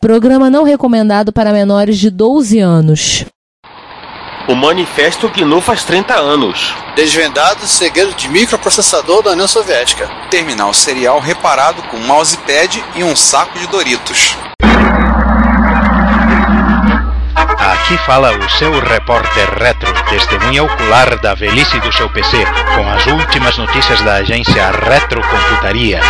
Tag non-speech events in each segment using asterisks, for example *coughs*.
Programa não recomendado para menores de 12 anos. O Manifesto GNU faz 30 anos. Desvendado o segredo de microprocessador da União Soviética. Terminal serial reparado com mousepad e um saco de Doritos. Aqui fala o seu repórter retro, testemunha ocular da velhice do seu PC, com as últimas notícias da agência Retrocomputaria.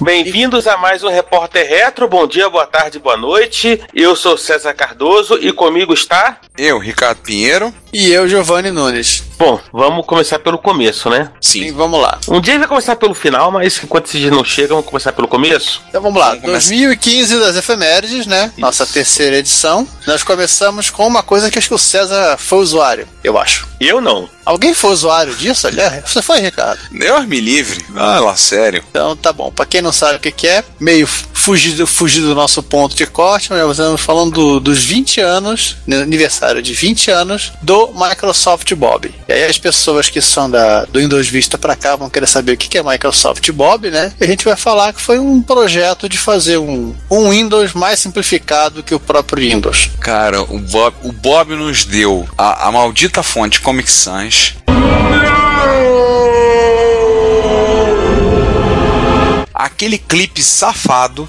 Bem-vindos a mais um Repórter Retro. Bom dia, boa tarde, boa noite. Eu sou César Cardoso e comigo está. Eu, Ricardo Pinheiro. E eu, Giovanni Nunes. Bom, vamos começar pelo começo, né? Sim. Sim, vamos lá. Um dia vai começar pelo final, mas enquanto esses dias não chegam, vamos começar pelo começo? Então vamos lá. Vamos 2015 das efemérides, né? Isso. Nossa terceira edição. Nós começamos com uma coisa que acho que o César foi usuário, eu acho. Eu não. Alguém foi usuário disso, aliás? Você foi, Ricardo? Eu me livre. Ah, lá, sério. Então tá bom. Pra quem não sabe o que, que é, meio fugir, fugir do nosso ponto de corte, mas estamos falando do, dos 20 anos, aniversário de 20 anos do Microsoft Bob. E aí as pessoas que são da, do Windows Vista para cá vão querer saber o que é Microsoft Bob, né? E a gente vai falar que foi um projeto de fazer um, um Windows mais simplificado que o próprio Windows. Cara, o Bob, o Bob nos deu a, a maldita fonte Comic Sans. Aquele clipe safado.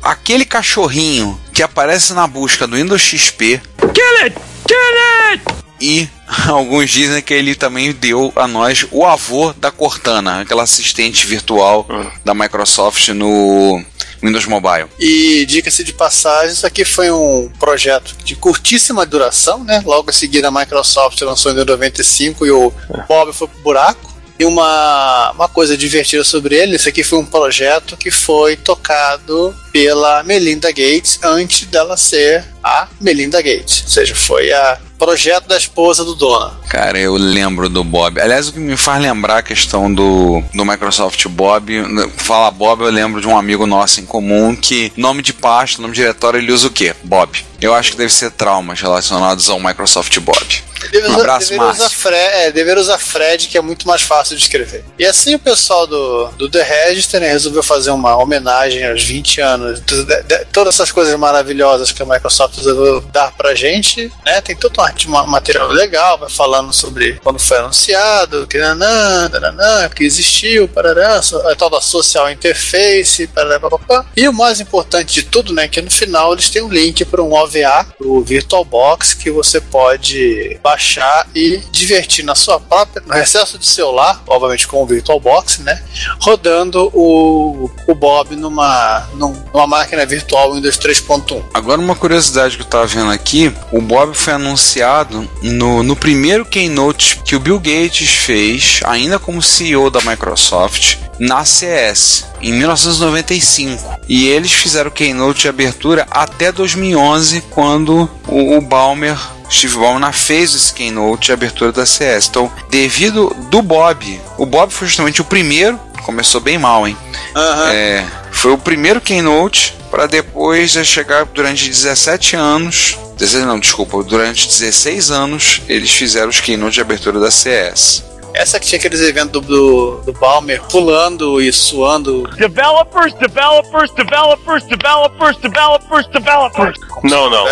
Aquele cachorrinho que aparece na busca do Windows XP. Kill it! Kill it! E *laughs* alguns dizem que ele também deu a nós o avô da Cortana, aquela assistente virtual hum. da Microsoft no Windows Mobile. E dica-se de passagem, isso aqui foi um projeto de curtíssima duração, né? Logo a seguir a Microsoft lançou em 95 e o Bob foi pro buraco. E uma, uma coisa divertida sobre ele, isso aqui foi um projeto que foi tocado pela Melinda Gates antes dela ser a Melinda Gates. Ou seja, foi a projeto da esposa do dono. Cara, eu lembro do Bob. Aliás, o que me faz lembrar a questão do, do Microsoft Bob, fala Bob, eu lembro de um amigo nosso em comum que nome de pasta, nome de diretório, ele usa o quê? Bob. Eu acho que deve ser traumas relacionados ao Microsoft Bob. Deve um abraço, dever usar, Fred, é, dever usar Fred, que é muito mais fácil de escrever. E assim o pessoal do, do The Register né, resolveu fazer uma homenagem aos 20 anos, de, de, de, todas essas coisas maravilhosas que a Microsoft resolveu dar pra gente, né? Tem todo um material legal, vai falando sobre quando foi anunciado, que nanã, nanã, que existiu, parará, a tal da social interface, parará, papapá. E o mais importante de tudo, né, que no final eles têm um link para um OVA, o VirtualBox, que você pode baixar e divertir na sua própria, no recesso de celular, obviamente com o VirtualBox, né? Rodando o, o Bob numa, numa máquina virtual Windows 3.1. Agora uma curiosidade que eu estava vendo aqui, o Bob foi anunciado no, no primeiro Keynote que o Bill Gates fez, ainda como CEO da Microsoft, na CS em 1995 e eles fizeram o keynote de abertura até 2011 quando o, o Balmer Steve Ballmer fez esse keynote de abertura da CS. Então, devido do Bob, o Bob foi justamente o primeiro, começou bem mal, hein? Uhum. É, foi o primeiro keynote para depois chegar durante 17 anos. 16, não, desculpa, durante 16 anos eles fizeram os keynotes de abertura da CS. Essa que tinha aqueles eventos do, do, do Balmer pulando e suando. Developers, developers, developers, developers, developers, developers. Não, não.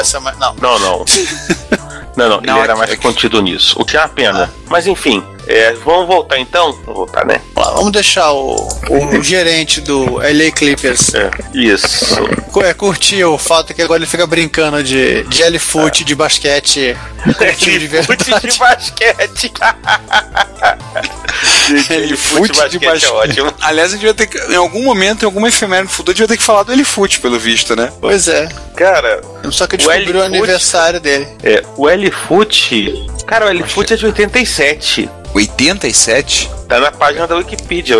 Não, não. *laughs* Não, não, não. Ele era mais contido nisso. O que é uma pena. Ah. Mas enfim, é, vamos voltar então? Vamos voltar, né? Vamos deixar o, o gerente do LA Clippers. É, isso. É, curtir o fato que agora ele fica brincando de jelly foot é. de basquete. *laughs* Jelly de verdade. *laughs* de basquete. jelly foot de basquete é ótimo. *laughs* Aliás, a gente vai ter que, em algum momento, em alguma efeméride no futuro, a gente vai ter que falar do L-Foot, pelo visto, né? Pois é. Cara, só que eu descobri o, o aniversário dele. É, o L-Foot. Cara, o L-Foot é de 87. 87? Tá na página da Wikipedia.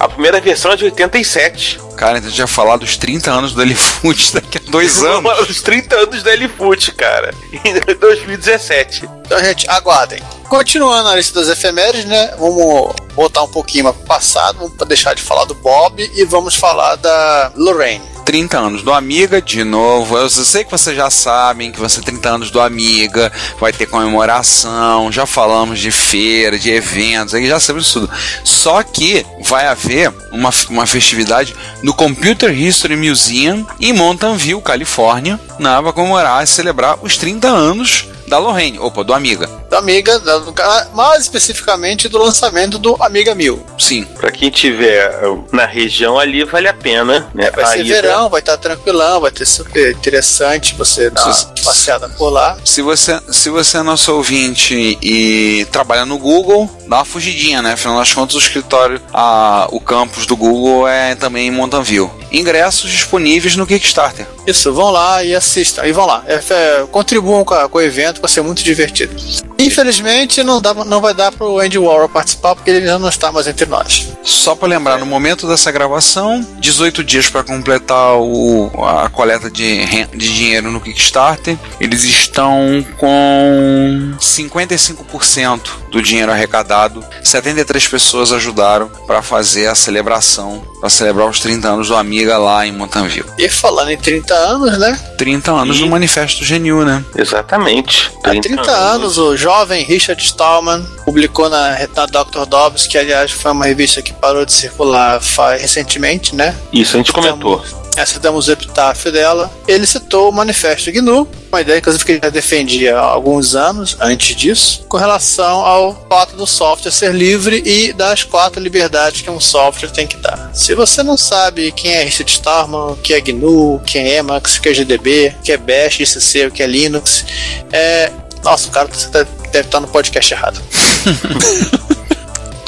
A primeira versão é de 87. Cara, então a gente já falar dos 30 anos do Elifoot *laughs* daqui a dois *laughs* anos. Os 30 anos do Elifoot, cara. Em *laughs* 2017. Então, gente, aguardem. Continuando a lista das efemérides, né? Vamos voltar um pouquinho para o passado, vamos deixar de falar do Bob e vamos falar da Lorraine. 30 anos do Amiga, de novo. Eu sei que vocês já sabem que vai ser 30 anos do Amiga, vai ter comemoração, já falamos de feira, de eventos, aí já sabemos tudo. Só que vai haver uma, uma festividade no Computer History Museum em Mountain View, Califórnia, na vai comemorar e celebrar os 30 anos da Lorraine, opa, do Amiga. Da Amiga, da- mais especificamente do lançamento do Amiga 1000. Sim. Pra quem tiver uh, na região ali, vale a pena, né? Vai a ser ida. verão, vai estar tranquilão, vai ter super interessante você dar Sim. uma passeada por lá. Se você, se você é nosso ouvinte e trabalha no Google, dá uma fugidinha, né? Afinal das contas, o escritório, a, o campus do Google é também em Mountain View. Ingressos disponíveis no Kickstarter. Isso, vão lá e assistam. E vão lá. É, é, contribuam com, a- com o evento, vai ser muito divertido. Infelizmente, não, dá, não vai dar pro Andy Warhol participar, porque ele já não está mais entre nós. Só para lembrar, no momento dessa gravação, 18 dias para completar o, a coleta de, de dinheiro no Kickstarter. Eles estão com 55% do dinheiro arrecadado. 73 pessoas ajudaram para fazer a celebração, para celebrar os 30 anos do Amiga lá em Mountain View. E falando em 30 anos, né? 30 anos E- do Manifesto Genil, né? Exatamente. Há 30 anos, o jovem Richard Stallman publicou na, na Dr. Dobbs, que aliás foi uma revista que parou de circular fa- recentemente, né? Isso, a gente comentou. É, citamos o epitáfio dela. Ele citou o Manifesto GNU, uma ideia inclusive que ele já defendia há alguns anos antes disso, com relação ao fato do software ser livre e das quatro liberdades que um software tem que dar. Se você não sabe quem é Richard Stallman, o que é GNU, o que é Emacs, o que é GDB, o que é Bash, ICC, o que é Linux, é... Nossa, o cara tá- deve estar no podcast errado. *laughs*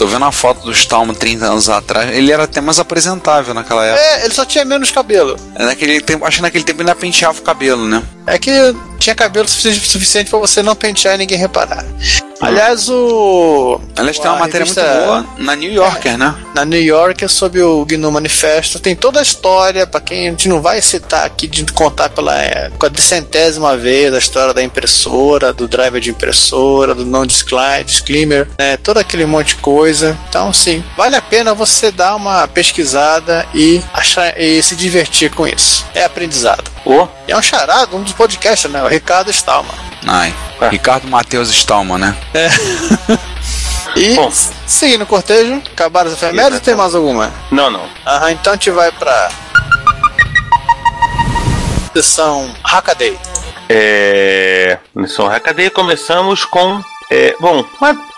Tô vendo a foto do Stallman 30 anos atrás. Ele era até mais apresentável naquela época. É, ele só tinha menos cabelo. É. Naquele tempo, acho que naquele tempo ele ainda penteava o cabelo, né? É que tinha cabelo suficiente, suficiente para você não pentear e ninguém reparar. Aliás, o. Aliás, tem uma matéria muito boa na New Yorker, né? Na New Yorker sobre o GNU Manifesto. Tem toda a história, para quem a gente não vai citar aqui, de contar pela é, quadricentésima vez a história da impressora, do driver de impressora, do non disclaimer, né? Todo aquele monte de coisa. Então, sim, vale a pena você dar uma pesquisada e, achar, e se divertir com isso. É aprendizado. Ô, E é um charado, um dos podcasts, né? O Ricardo Stallman. Ai. Ah. Ricardo Matheus Stallman, né? *laughs* E Bom. seguindo o cortejo, acabaram as efemérides ou tem mais alguma? não, não. Aham, então a gente vai pra. Sessão Hackaday. É. Missão Hackaday começamos com. É, bom,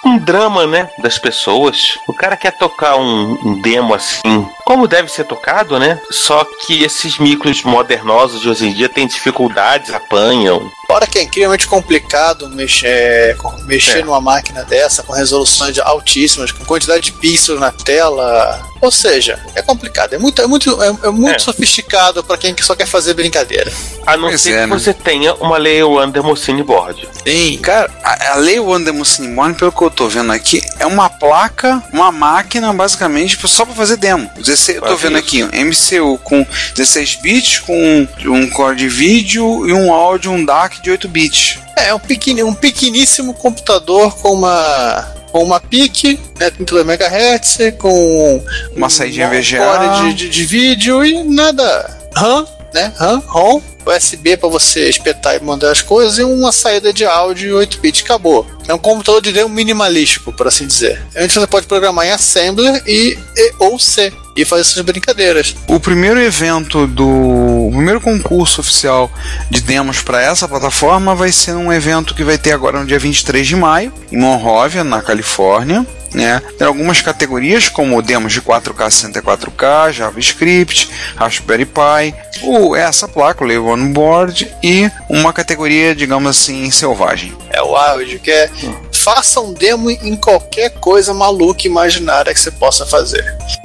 um drama, né? Das pessoas. O cara quer tocar um, um demo assim, como deve ser tocado, né? Só que esses micros modernosos de hoje em dia têm dificuldades, apanham. Fora que é incrivelmente complicado mexer, com- mexer É. numa máquina dessa com resoluções altíssimas, com quantidade de pixels na tela. Ou seja, é complicado. É muito, é muito, é, é muito É. sofisticado para quem só quer fazer brincadeira. A não Pois ser é, que né? você tenha uma Lei Under Mocine Board. Sim. Cara, a, a Lei Wonder Cinemone, pelo que eu tô vendo aqui, é uma placa, uma máquina, basicamente, só pra fazer demo. 16, eu tô vendo aqui, um MCU com 16 bits, com um core de vídeo e um áudio, um DAC de 8 bits. É um, pequeni, um pequeníssimo computador com uma com uma PIC, né, 32 MHz, com Uma saídinha um VGA. de, de, de vídeo e nada. RAM, né? RAM, ROM, USB para você espetar e mandar as coisas e uma saída de áudio 8 bits, acabou. É um computador de demo minimalístico, por assim dizer. Antes você pode programar em Assembler e, e- ou C e fazer essas brincadeiras. O primeiro evento do. O primeiro concurso oficial de demos para essa plataforma vai ser um evento que vai ter agora no dia 23 de maio, em Monrovia, na Califórnia. Né? Tem algumas categorias, como demos de 4K 64K, JavaScript, Raspberry Pi, o, essa placa, o Lego On Board, e uma categoria, digamos assim, selvagem. É o áudio, que é faça um demo em qualquer coisa maluca imaginária que você possa fazer.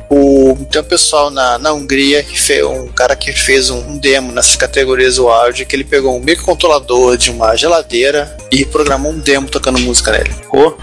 O, tem um pessoal na, na Hungria que fez um cara que fez um, um demo nessas categorias áudio, que ele pegou um microcontrolador de uma geladeira e programou um demo tocando música nele. Ô,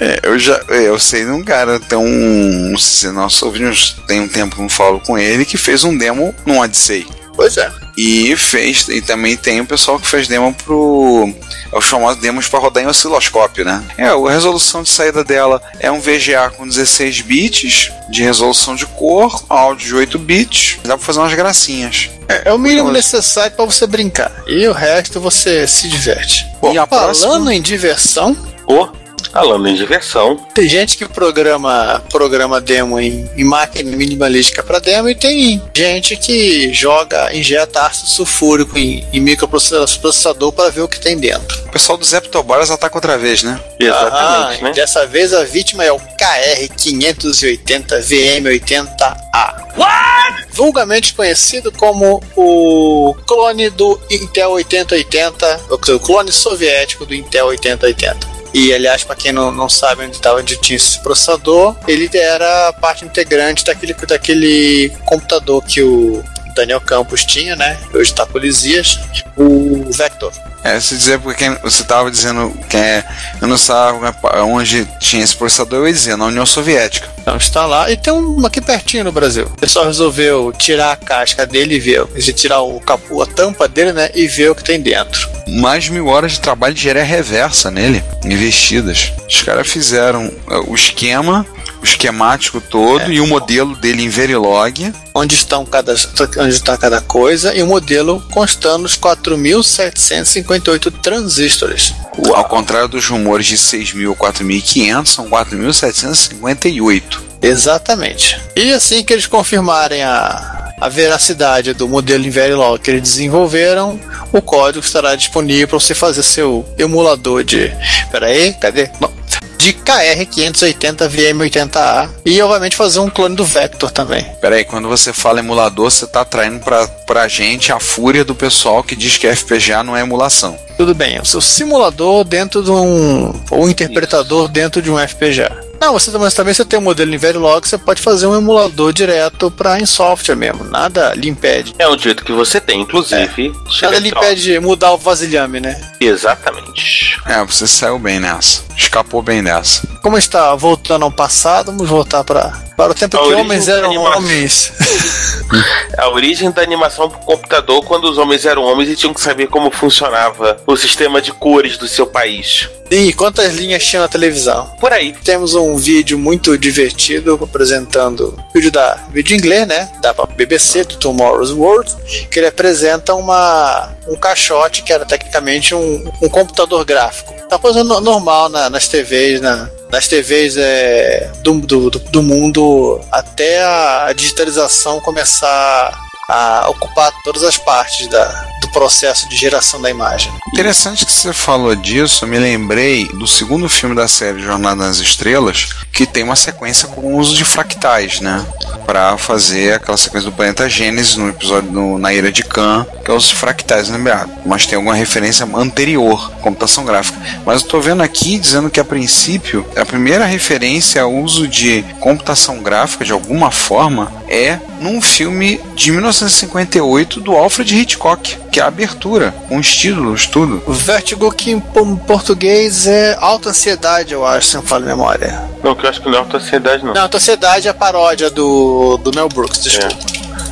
É, eu já eu sei de um cara, tem um. Se nós ouvimos, tem um tempo que eu não falo com ele, que fez um demo num Odyssey. Pois é. E fez, e também tem o pessoal que fez demo pro. É os famosos demos para rodar em osciloscópio, né? É, a resolução de saída dela é um VGA com 16 bits de resolução de cor, áudio de 8 bits. Dá pra fazer umas gracinhas. É, é o mínimo necessário para você brincar. E o resto você se diverte. E a Falando próxima? em diversão, Pô, falando em diversão, tem gente que programa, programa demo em, em máquina minimalística para demo e tem gente que joga, injeta ácido sulfúrico em, em microprocessador para ver o que tem dentro. O pessoal do Zeptobaras ataca outra vez, né? exatamente, Ah, né? Dessa vez a vítima é o KR580 VM80A. Vulgarmente conhecido como o clone do Intel 8080, ou seja, o clone soviético do Intel 8080. E aliás, para quem não, não sabe onde, tava, onde tinha esse processador, ele era parte integrante daquele, daquele computador que o Daniel Campos tinha, né? Hoje está Polisias, o Vector. É, se dizer porque quem- você estava dizendo que é, eu não sabia onde tinha esse processador, eu ia dizer, na União Soviética. Então está lá. E tem um aqui pertinho no Brasil. O pessoal resolveu tirar a casca dele e ver. Dizer, tirar o capô, a tampa dele, né? E ver o que tem dentro. Mais de mil horas de trabalho de engenharia reversa nele, investidas. Os caras fizeram é, o esquema, esquemático todo e o modelo dele em Verilog. Onde estão cada, onde está cada coisa e o modelo constando os 4.758 transistores. Ao contrário dos rumores de 6.000 ou 4.500, são 4.758. Exatamente. E assim que eles confirmarem a, a veracidade do modelo em Verilog que eles desenvolveram, o código estará disponível para você fazer seu emulador de. Peraí, cadê? Não. De KR580 VM80A e obviamente fazer um clone do Vector também. Peraí, quando você fala emulador, você tá atraindo pra, pra gente a fúria do pessoal que diz que FPGA não é emulação. Tudo bem, é o seu simulador dentro de um. ou interpretador dentro de um FPGA. Não, você mas também você tem um modelo em Verilog, você pode fazer um emulador direto para em software mesmo. Nada lhe impede. É um jeito que você tem, inclusive. Nada lhe impede de mudar o vasilhame, né? Exatamente. É, você saiu bem nessa. Escapou bem dessa. Como está voltando ao passado, vamos voltar para para o tempo A que homens eram animação. homens. A origem da animação pro computador quando os homens eram homens e tinham que saber como funcionava o sistema de cores do seu país. E quantas linhas tinha na televisão? Por aí. Temos um vídeo muito divertido apresentando vídeo da vídeo em inglês, né? Da BBC do Tomorrow's World, que ele apresenta uma um caixote que era tecnicamente um, um computador gráfico. Tá coisa no- normal na- nas TVs, na, nas TVs é, do, do, do- do mundo até a digitalização começar a ocupar todas as partes da, processo de geração da imagem. Interessante que você falou disso, me lembrei do segundo filme da série Jornada nas Estrelas, que tem uma sequência com o uso de fractais, né? Pra fazer aquela sequência do planeta Gênesis no episódio na Ilha de Khan, que é os fractais, lembrado. Mas tem alguma referência anterior, computação gráfica. Mas eu tô vendo aqui dizendo que a princípio, a primeira referência ao uso de computação gráfica de alguma forma é num filme de 1958 do Alfred Hitchcock, que é a abertura, com estilos, tudo. O Vertigo que em po- português é alta ansiedade, eu acho, se não falo memória. Não, que eu acho que não é autoansiedade, não. Não, alta ansiedade é a paródia do, do Mel Brooks, desculpa.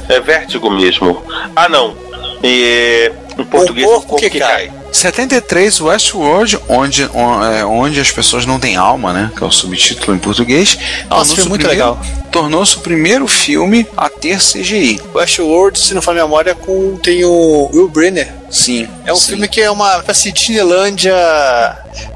É vértigo mesmo. Ah, não. E, em português, O o corpo corpo que cai. 73 Westworld, onde, on- é, onde as pessoas não têm alma, né? Que é o subtítulo em português. Nossa, foi muito primeiro- legal. Tornou-se o primeiro filme a ter CGI. Westworld, se não falo memória, com, tem o Will Brenner. Sim. É um sim. filme que é uma assim, Disneylândia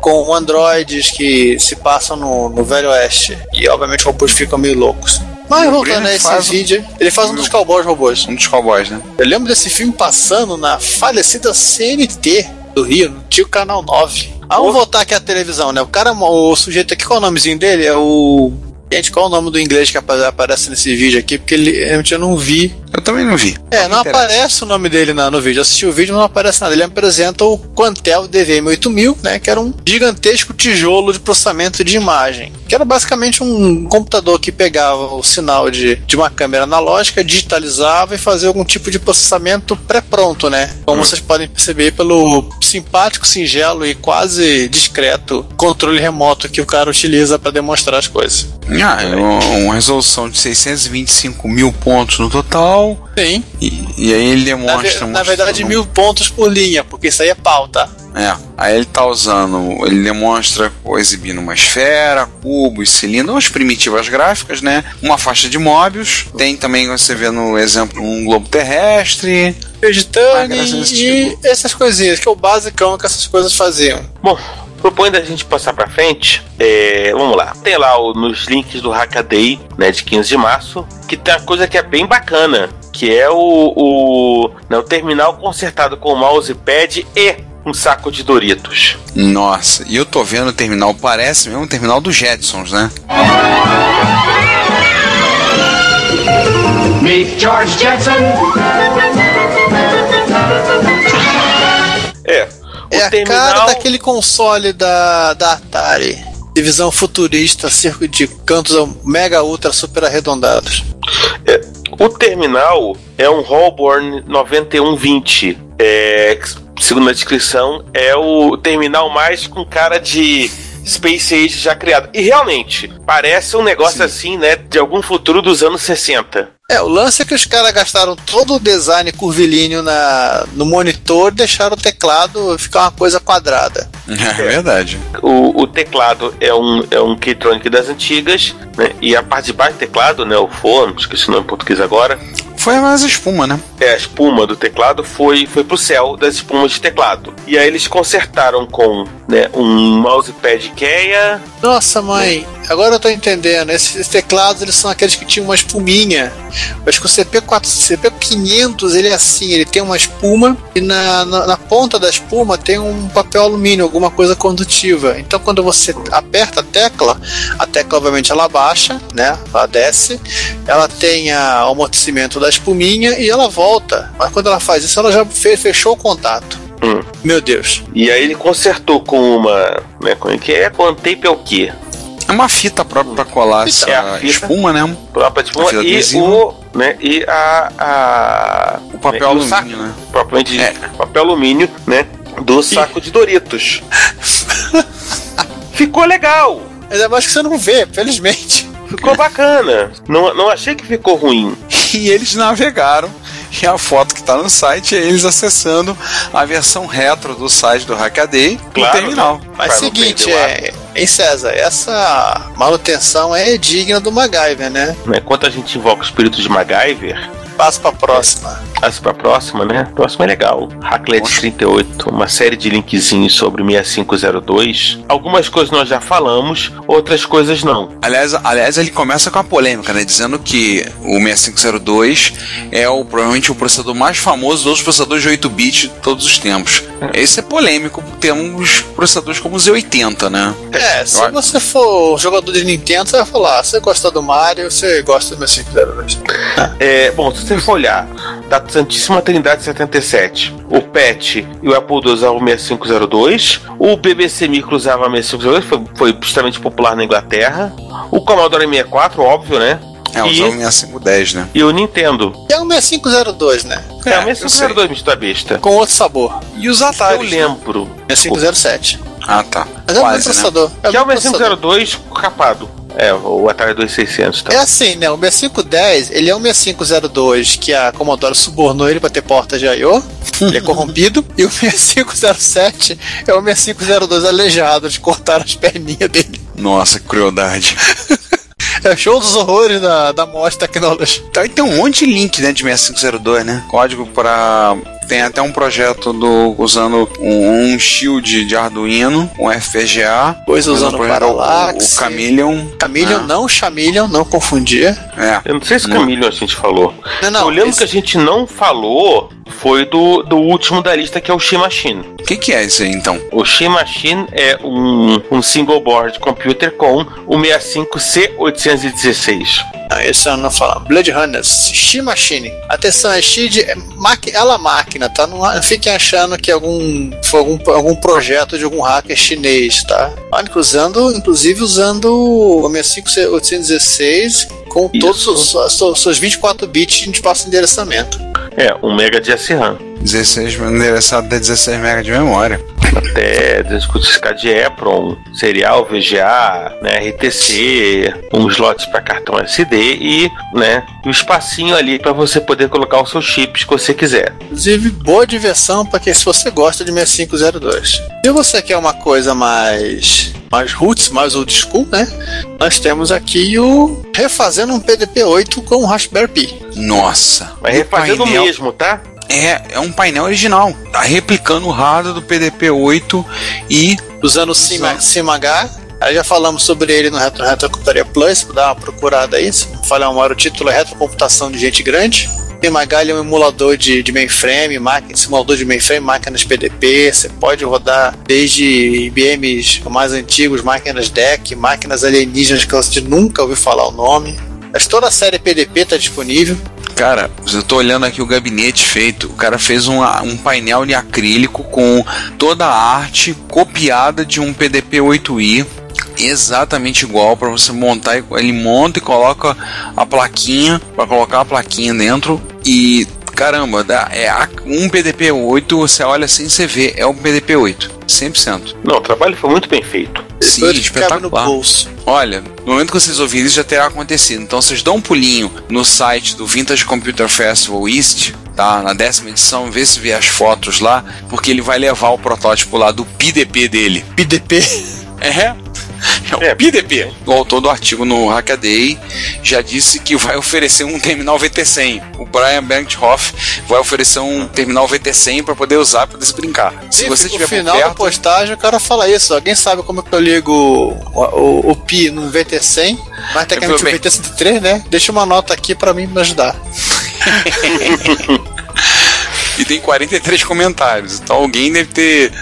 com androides que se passam no, no Velho Oeste. E obviamente os robôs ficam meio loucos. Mas voltando a esse faz vídeo, ele faz um dos cowboys robôs. Um dos cowboys, né? Eu lembro desse filme passando na falecida CNT do Rio, no tio Canal 9. Ah, vamos voltar aqui à televisão, né? O cara, o sujeito aqui, qual é o nomezinho dele? É o. Gente, qual é o nome do inglês que apa- aparece nesse vídeo aqui? Porque ele, eu não vi. Eu também não vi. É, não aparece o nome dele na- no vídeo. Eu assisti o vídeo, mas não aparece nada. Ele apresenta o Quantel DVM8000, né? Que era um gigantesco tijolo de processamento de imagem. Que era basicamente um computador que pegava o sinal de, de uma câmera analógica, digitalizava e fazia algum tipo de processamento pré-pronto, né? Como vocês podem perceber pelo simpático, singelo e quase discreto controle remoto que o cara utiliza para demonstrar as coisas. Ah, é uma resolução de 625 mil pontos no total, tal. Sim. E, e aí ele Na, ve- demonstra. na verdade, mostrando- mil pontos por linha, porque isso aí é pau, tá? É, aí ele tá usando, ele demonstra exibindo uma esfera, cubos, cilindros, umas primitivas gráficas, né? Uma faixa de Mobius, tem também, você vê no exemplo, um globo terrestre. Esse e tipo. essas coisinhas, que é o basicão que essas coisas faziam. Bom, propondo a gente passar pra frente, é, vamos lá. Tem lá o- nos links do Hackaday, né, de 15 de março, que tem uma coisa que é bem bacana, que é o, o, né, o terminal consertado com mousepad e um saco de Doritos. Nossa, e eu tô vendo o terminal, parece mesmo o terminal dos Jetsons, né? Meet George Jetson. É a cara daquele console da, da Atari. Divisão futurista, circo de cantos mega ultra super arredondados. O terminal é um Holborn 9120. É, segundo a descrição, é o terminal mais com cara de Space Age já criado. E realmente, parece um negócio assim, né? De algum futuro dos anos 60. É, o lance é que os caras gastaram todo o design curvilíneo na, no monitor e deixaram o teclado ficar uma coisa quadrada. É verdade. O, o teclado é um, é um Keytronic das antigas, né? E a parte de baixo do teclado, né? O fone, esqueci o nome em português agora. Foi mais espuma, né? É, a espuma do teclado foi, foi pro céu das espumas de teclado. E aí eles consertaram com né, um mousepad Keia. Nossa, mãe, agora eu tô entendendo. Esses teclados eles são aqueles que tinham uma espuminha. Acho que o CP4, CP500 ele é assim, ele tem uma espuma e na, na, na ponta da espuma tem um papel alumínio, alguma coisa condutiva. Então quando você aperta a tecla, a tecla obviamente ela baixa, né? Ela desce, ela tem a, o amortecimento da espuminha e ela volta. Mas quando ela faz isso, ela já fe- fechou o contato. Hum. Meu Deus. E aí ele consertou com uma. Né, como é que é? Com tape é o quê? É uma fita própria pra colar essa É a fita. espuma, né? Própria espuma Fita e adesiva. o. Né, e a. a O papel né, o alumínio, saco, né? Propriamente É. papel alumínio, né? Do saco de Doritos. *laughs* Ficou legal! Ainda mais que você não vê, felizmente. Ficou bacana. Não, não achei que ficou ruim. E eles navegaram. E a foto que tá no site é eles acessando a versão retro do site do Hackaday no Claro, terminal. né? Mas seguinte, é, hein, César, essa manutenção é digna do MacGyver, né? Enquanto a gente invoca o espírito de MacGyver, Passa pra próxima. passa pra próxima, né? Próxima é legal. Hacklet 38, uma série de linkzinhos sobre 6502. Algumas coisas nós já falamos, outras coisas não. Aliás, aliás, ele começa com a polêmica, né? Dizendo que o 6502 é o, provavelmente o processador mais famoso dos processadores de 8-bit de todos os tempos. Esse é polêmico, temos processadores como o Z80, né? É, se Eu você for jogador de Nintendo, você vai falar, "Ah, você gosta do Mario, você gosta do meu 502. É, bom, se você for olhar da Santíssima Trindade 77, o PET e o Apple II usavam 6502, o BBC Micro usava 6502, foi, foi extremamente popular na Inglaterra, o Commodore 64, óbvio, né? É, e, usava o 6510, né? e o Nintendo. É um 6502, né? É, É, o 6502 me está besta. Com outro sabor. E os Eu Atari. lembro. 6507. Ah, tá. Mas é o mesmo Quase, né? processador. É o Que é o mesmo processador. 6502 capado. É, o Atari 2600, tá? É assim, né? O 6510, ele é um 6502 que a Commodore subornou ele pra ter porta de I.O. *laughs* Ele é corrompido. E o 6507 é o 6502 aleijado de cortar as perninhas dele. Nossa, que crueldade. *laughs* *laughs* É show dos horrores da, da morte tecnológica. Então, tem um monte de link, né, de 6502, né? Código para tem até um projeto do usando um, um shield de Arduino, um FPGA, Depois usando um projeto- o, Parallax. o Chameleon. Chameleon Ah, não, Chameleon, não confundir. É. Eu não sei se Não. Camilo a gente falou. Não, não. Eu lembro esse- que a gente não falou foi do, do último da lista, que é o Shimachine. O que, que é isso aí, então? O Shimachine é um, um single board computer com o 65C816. Não, esse eu não falo. Blood Runners, She Machine. Atenção, é She de é maqui- ela máquina, tá? Não, não fiquem achando que algum, foi algum, algum projeto de algum hacker chinês, tá? Olha, usando, inclusive usando o 65816 com Isso. todos os, suas 24 bits de espaço de endereçamento. É, 1 mega de SRAM. 16 endereçado de 16 MB de memória. Até discutir de EPROM, serial, VGA, né, RTC, um slot para cartão SD e, né, o espacinho ali para você poder colocar os seus chips que você quiser. Inclusive, boa diversão para quem se você gosta de 6502. Se você quer uma coisa mais mais roots, mais old school, né? Nós temos aqui o refazendo um PDP-8 com o Raspberry Pi. Nossa. Mas o refazendo painel- mesmo, tá? É, é um painel original. Tá replicando o hardware do PDP-8 e usando o Sim- SimH. Aí já falamos sobre ele no Retro Retro Computaria Plus, dá uma procurada aí. Se não falhar uma hora, o título é Retrocomputação de Gente Grande. Ele é um emulador de, de mainframe, máquina, simulador de mainframe, máquinas PDP. Você pode rodar desde IBMs mais antigos, máquinas DEC, máquinas alienígenas que você nunca ouviu falar o nome. Mas toda a série PDP está disponível. Cara, eu tô olhando aqui o gabinete feito. O cara fez um, um painel de acrílico com toda a arte copiada de um PDP 8i. Exatamente igual para você montar. Ele monta e coloca a plaquinha para colocar a plaquinha dentro e caramba, dá, é um PDP 8. Você olha assim, você vê é um PDP 8, 100%. Não, o trabalho foi muito bem feito. Sim, Depois que cabe no espetacular. bolso. Olha, no momento que vocês ouvirem isso já terá acontecido. Então vocês dão um pulinho no site do Vintage Computer Festival East, tá? Na décima edição, vê se vê as fotos lá, porque ele vai levar o protótipo lá do PDP dele. PDP. É. É o É. PDP. O autor do artigo no Hackaday já disse que vai oferecer um terminal VT100. O Brian Bankhoff vai oferecer um terminal VT100 para poder usar, para poder se brincar. Se Sim, você no tiver por final da perto, postagem, o cara fala isso. Alguém sabe como é que eu ligo o, o, o Pi no VT100, mas tecnicamente o bem. VT103, né? Deixa uma nota aqui pra mim me ajudar. *laughs* e tem 43 comentários. Então alguém deve ter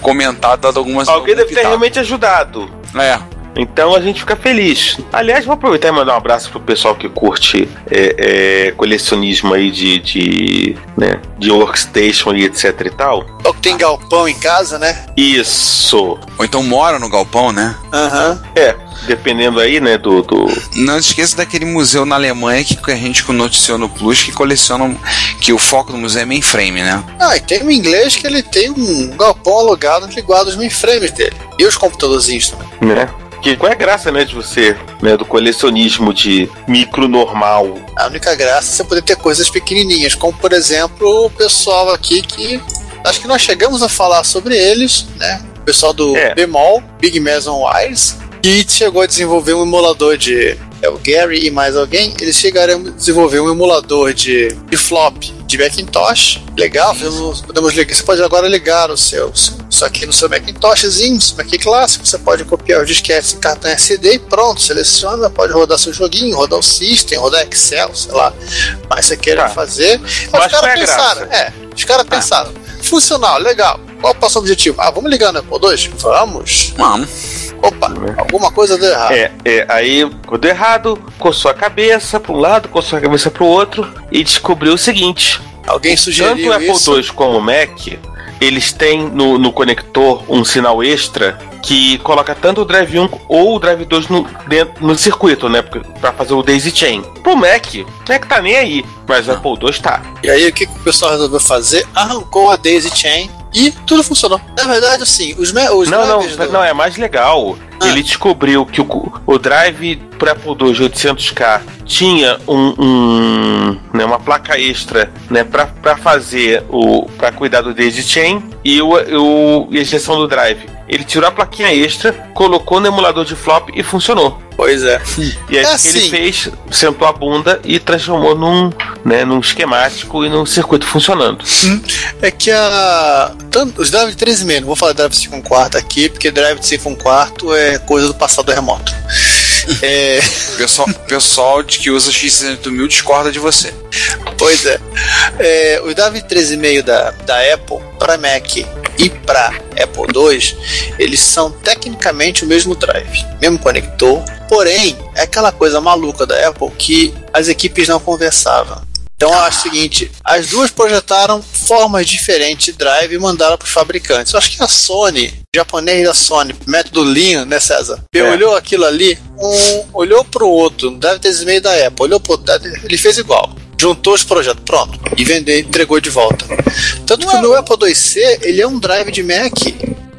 comentado, dado algumas Alguém deve ter realmente ajudado. É. Então a gente fica feliz. Aliás, vou aproveitar e mandar um abraço pro pessoal que curte é, é, colecionismo aí de, de, né, de workstation e etc e tal. Ou que tem galpão em casa, né? Isso. Ou então mora no galpão, né? Aham. É, dependendo aí, né, do. do... Não esqueça daquele museu na Alemanha que a gente noticiou no Plus que coleciona. que o foco do museu é mainframe, né? Ah, e tem um inglês que ele tem um galpão alugado ele guarda os mainframes dele. E os computadorzinhos também. né? Que, qual é a graça, né, de você, né, do colecionismo de micro normal? A única graça é você poder ter coisas pequenininhas, como por exemplo o pessoal aqui que. Acho que nós chegamos a falar sobre eles, né? O pessoal do É. Bemol, Big Mason Wires, que chegou a desenvolver um emulador de. É o Gary e mais alguém, eles chegaram a desenvolver um emulador de, de flop de Macintosh. Legal, podemos, podemos ligar. Você pode agora ligar o seu, isso aqui no seu Macintoshzinho, seu Mac clássico. Você pode copiar os disquetes em cartão SD e pronto, seleciona, pode rodar seu joguinho, rodar o System, rodar Excel, sei lá. Mas você queira Tá. fazer. Mas os é caras a pensaram, graça? é, os caras pensaram, funcional, legal. Qual é o próximo objetivo? Ah, vamos ligar no Apple 2? Vamos. Vamos. Opa, alguma coisa deu errado. É, é, aí deu errado, coçou a cabeça para um lado, coçou a cabeça para o outro e descobriu o seguinte: Alguém tanto sugeriu o Apple isso. II como o Mac, eles têm no, no conector um sinal extra que coloca tanto o Drive 1 ou o Drive 2 no, dentro, no circuito, né? Para fazer o Daisy Chain. Pro Mac, o Mac tá nem aí, mas o Apple II tá. E aí o que, que o pessoal resolveu fazer? Arrancou a Daisy Chain e tudo funcionou. Na verdade, assim, os, me- os Não, não, do- não, é mais legal. Ah. Ele descobriu que o, o drive para Apple II 800K tinha um, um, né, uma placa extra né, para fazer o para cuidar do daisy chain e o, o e a injeção do drive. Ele tirou a plaquinha extra, colocou no emulador de flop e funcionou. Pois é. E aí É o que ele assim. fez, sentou a bunda e transformou num, né, num esquemático e num circuito funcionando. É que a. Tanto, os drive de 13,5, não vou falar drive de 5 quarto aqui, porque drive de 5 quarto é coisa do passado remoto. *laughs* é, Pessoal, pessoal de que usa X68000 discorda de você. pois é. é os drive de 13,5 da, da Apple para Mac e para Apple II, eles são tecnicamente o mesmo drive, mesmo conector, porém é aquela coisa maluca da Apple que as equipes não conversavam. Então eu acho o seguinte, as duas projetaram formas diferentes de drive e mandaram para os fabricantes. Eu acho que a Sony, o japonês da Sony, método Lean, né César? É. Olhou aquilo ali, um olhou para o outro, deve ter esse meio da Apple, olhou para outro, ele fez igual. Juntou os projetos, pronto, e vendeu, entregou de volta. Tanto que o meu Apple IIc, ele é um drive de Mac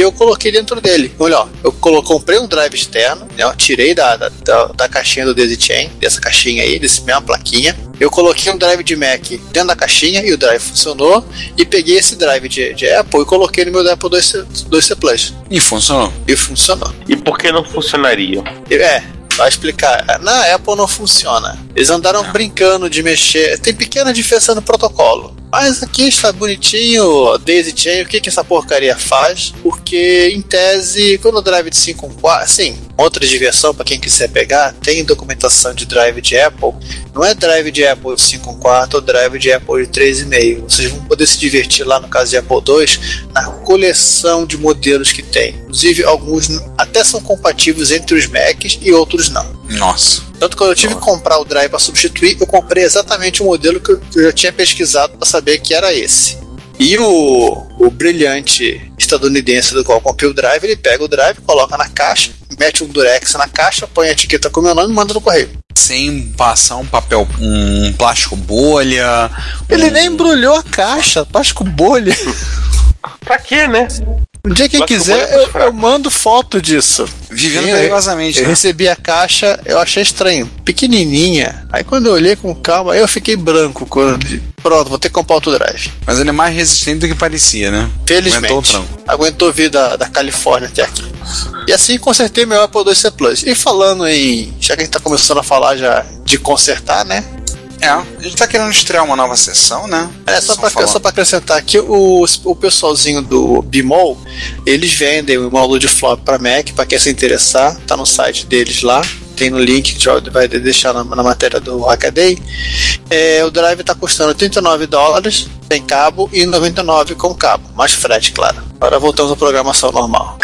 eu coloquei dentro dele. Olha, ó, eu comprei um drive externo, né, ó, tirei da, da, da, caixinha do Daisy Chain, dessa caixinha aí, desse mesma plaquinha. Eu coloquei um drive de Mac dentro da caixinha e o drive funcionou. E peguei esse drive de, de Apple e coloquei no meu Apple 2C, 2C Plus. E funcionou. E funcionou. E por que não funcionaria? É, vai explicar. Na Apple não funciona. Eles andaram não. brincando de mexer. Tem pequena diferença no protocolo. Mas aqui está bonitinho, Daisy Chain, o que, que essa porcaria faz? Porque, em tese, quando o drive de 5.4, sim, outra diversão para quem quiser pegar, tem documentação de drive de Apple. Não é drive de Apple de 5.4 ou drive de Apple de 3.5. Vocês vão poder se divertir lá no caso de Apple II, na coleção de modelos que tem. Inclusive, alguns até são compatíveis entre os Macs e outros não. Nossa. Tanto que quando eu tive que comprar o drive para substituir, eu comprei exatamente o modelo que eu já tinha pesquisado para saber que era esse. E o, o brilhante estadunidense do qual eu comprei o drive, ele pega o drive, coloca na caixa, mete um durex na caixa, põe a etiqueta com o meu nome e manda no correio. Sem passar um papel, um plástico bolha. Ele um... nem embrulhou a caixa, plástico bolha. pra quê, né? Um dia quem quiser, eu, eu, mando foto disso. Vivendo perigosamente. Eu, né? recebi a caixa, eu achei estranho. Pequenininha. Aí quando eu olhei com calma, eu fiquei branco. Quando... Pronto, vou ter que comprar outro drive. Mas ele é mais resistente do que parecia, né? Felizmente. Aguentou. Aguentou vir da, da Califórnia até aqui. E assim consertei meu Apple IIc Plus. E falando em. Já que a gente tá começando a falar já de consertar, né? É, a gente tá querendo estrear uma nova sessão, né? É, só pra, só pra acrescentar aqui, o, o pessoalzinho do Bimol, eles vendem o módulo de flop para Mac, para quem se interessar, tá no site deles lá. Tem no link que vai deixar na, na matéria do Hackaday. É, o drive tá custando 39 dólares, sem cabo, e 99 com cabo, mais frete, claro. Agora voltamos à programação normal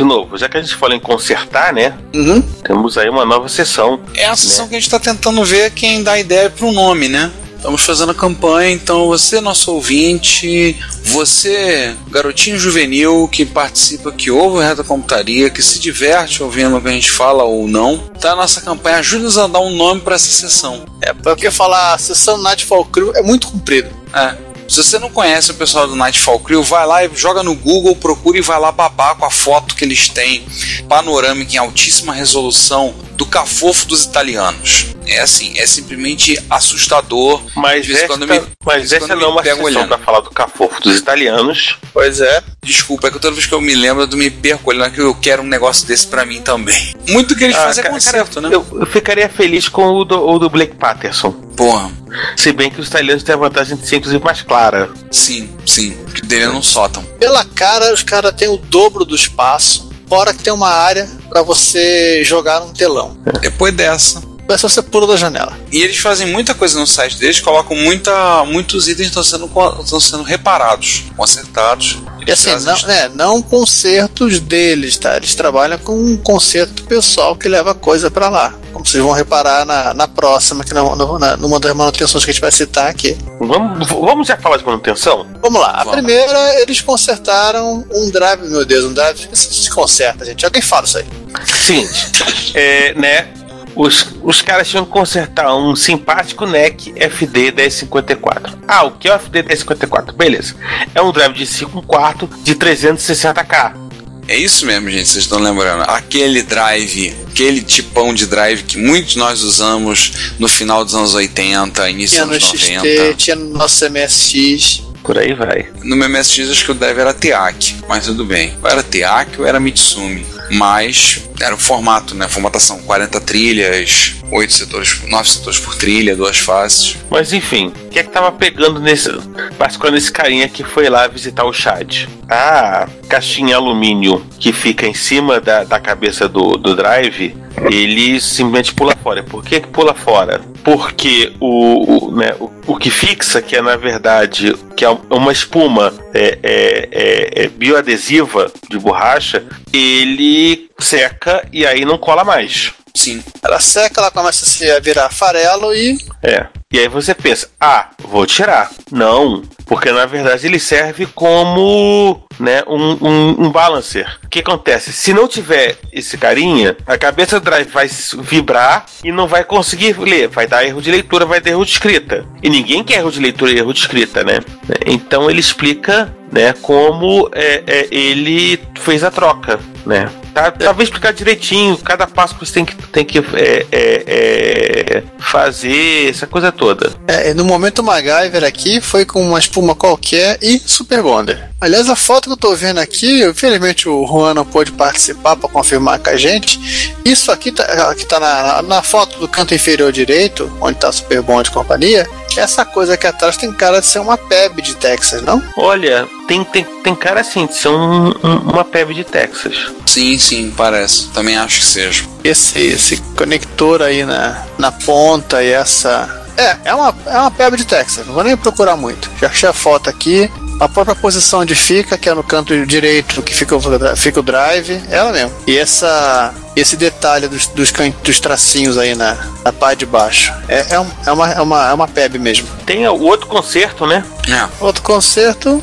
de novo, já que a gente falou em consertar, né? Uhum. Temos aí uma nova sessão. É a sessão né? que a gente está tentando ver quem dá ideia para o nome, né? Estamos fazendo a campanha, então você, nosso ouvinte, você, garotinho juvenil que participa, que ouve o Reta Computaria, que se diverte ouvindo o que a gente fala ou não, tá nossa campanha, ajuda-nos a dar um nome para essa sessão. É, porque falar a sessão Nightfall Crew é muito comprido. É. Se você não conhece o pessoal do Nightfall Crew, vai lá e joga no Google, procura e vai lá babar com a foto que eles têm panorâmica em altíssima resolução do cafofo dos italianos. É assim, é simplesmente assustador. Mas esta, me, mas essa não é uma sessão pra falar do cafofo dos italianos. Pois é. Desculpa, é que toda vez que eu me lembro, eu me perco olhando que eu quero um negócio desse pra mim também. *laughs* Muito que eles ah, fazem é concerto, né? Eu, eu, ficaria feliz com o do, o do Blake Patterson. Porra. Se bem que os italianos têm a vantagem de ser, inclusive, mais clara. Sim, sim. Que dele não sótão. Pela cara, os caras têm o dobro do espaço. Fora que tem uma área para você jogar um telão. Depois dessa. Mas você pula da janela. E eles fazem muita coisa no site deles, colocam muita, muitos itens estão sendo, estão sendo reparados, consertados. E assim, não, né, não consertos deles, tá? Eles trabalham com um conserto pessoal que leva coisa para lá. Como vocês vão reparar na, na próxima, que na, na, numa das manutenções que a gente vai citar aqui. Vamos, vamos já falar de manutenção? Vamos lá. A vamos. primeira, eles consertaram um drive, meu Deus, um drive. Se conserta, gente. Alguém fala isso aí. Seguinte, é, né? Os, os caras tinham que consertar um simpático NEC FD 1054. Ah, o que é o FD 1054? Beleza. É um drive de 5 quarto de 360k. É isso mesmo, gente, vocês estão lembrando. Aquele drive, aquele tipão de drive que muitos nós usamos no final dos anos 80, início dos anos 90. XT, tinha no nosso MSX. Por aí vai. No meu MSX acho que o drive era TEAC, mas tudo bem. Ou era TEAC ou era Mitsumi. Mas era o formato, né? Formatação 40 trilhas, 8 setores, 9 setores por trilha, duas faces. Mas enfim, o que é que tava pegando nesse. Basicamente esse carinha que foi lá visitar o Chad? A caixinha alumínio que fica em cima da, da cabeça do, do drive, ele simplesmente pula fora. Por que, que pula fora? Porque o, o, né, o, o, que fixa, que é na verdade que é uma espuma é, é, é, é bioadesiva de borracha, ele seca e aí não cola mais. Sim. Ela seca, ela começa a virar farelo e. É. E aí você pensa, ah, vou tirar. Não, porque na verdade ele serve como né, um, um, um balancer. O que acontece? Se não tiver esse carinha, a cabeça do drive vai vibrar e não vai conseguir ler. Vai dar erro de leitura, vai ter erro de escrita. E ninguém quer erro de leitura e erro de escrita, né? Então ele explica né, como é, é, ele fez a troca, né? Tá, talvez explicar direitinho cada passo que você tem que, tem que é, é, é fazer, essa coisa toda. É, no momento MacGyver aqui foi com uma espuma qualquer e Super Bonder. Aliás, a foto que eu tô vendo aqui, infelizmente o Juan não pôde participar para confirmar com a gente. Isso aqui tá, que tá na, na foto do canto inferior direito, onde tá Super e companhia, essa coisa aqui atrás tem cara de ser uma PEB de Texas, não? Olha, tem, tem, tem cara assim de ser um, um, uma PEB de Texas. Sim, sim, parece. Também acho que seja. Esse, esse conector aí na, na ponta e essa. É, é uma, é uma PEB de Texas, não vou nem procurar muito. Já achei a foto aqui. A própria posição onde fica, que é no canto direito, que fica o, fica o drive, é ela mesmo. E essa, esse detalhe dos, dos, dos tracinhos aí na, na parte de baixo. É, é, um, é, uma, é, uma, é uma PEB mesmo. Tem o outro conserto, né? É. Outro conserto.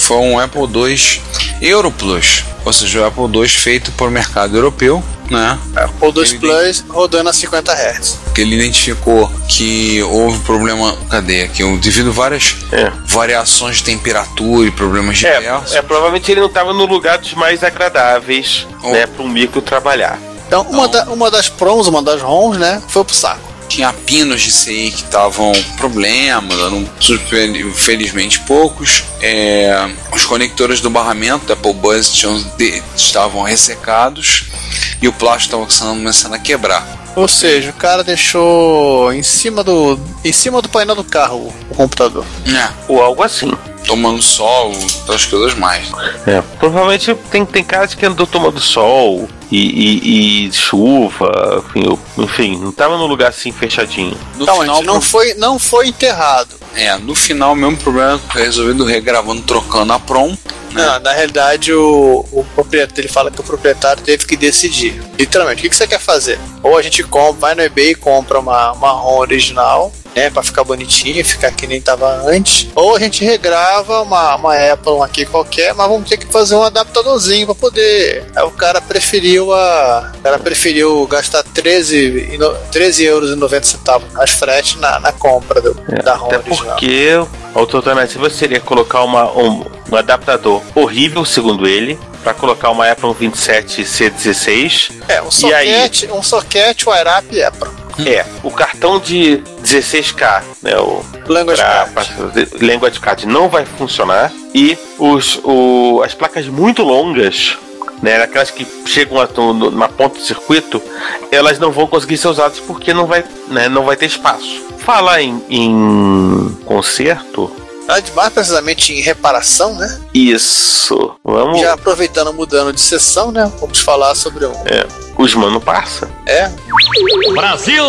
Foi um Apple II Euro Plus, ou seja, o Apple II feito por mercado europeu, né? Apple II Plus rodando a 50 Hz. Que ele identificou que houve problema, cadê? aqui devido a várias É. variações de temperatura e problemas É, diversos. é, provavelmente ele não estava no lugar dos mais agradáveis, Oh. né, para um micro trabalhar. Então, uma, da- uma das promos, uma das ROMs, né, foi pro saco. Tinha pinos de CI que estavam problema, eram super, felizmente poucos. É, os conectores do barramento da Apple Buzz tinham de- estavam ressecados e o plástico estava começando a quebrar. Ou seja, o cara deixou em cima do em cima do painel do carro o computador. É, Ou algo assim. Tomando sol, outras coisas mais. É. Provavelmente tem, tem caras que andou tomando sol e, e- e chuva, enfim, eu- enfim, não tava num lugar assim fechadinho. No Então, final, não foi não foi enterrado. é, no final, o mesmo problema foi resolvido regravando, trocando a PROM. Né? Não, na realidade o, o proprietário ele fala que o proprietário teve que decidir. Literalmente, o que, que você quer fazer? Ou a gente compra, vai no eBay e compra uma, uma ROM original, né? Pra ficar bonitinho, ficar que nem tava antes. Ou a gente regrava uma, uma Apple aqui qualquer, mas vamos ter que fazer um adaptadorzinho pra poder. Aí o cara preferiu a. O cara preferiu gastar 13, e no- 13 euros e 90 centavos as frete na, na compra do, da ROM Até porque a outra alternativa seria colocar uma, um, um adaptador horrível, segundo ele, para colocar uma Apple 27 C16. É, um E aí? um socket wire-up Apple. É, o cartão de 16K, né, o Language pra, card. pra Language Card não vai funcionar e os, o, as placas muito longas, né, aquelas que chegam a, no- numa ponta de circuito, elas não vão conseguir ser usadas porque não vai, né, não vai ter espaço. Falar em, em conserto, Ah, de mais precisamente em reparação, né? isso. Vamos. Já aproveitando, mudando de sessão, né? Vamos falar sobre um. É, os mano passa. É. Brasil!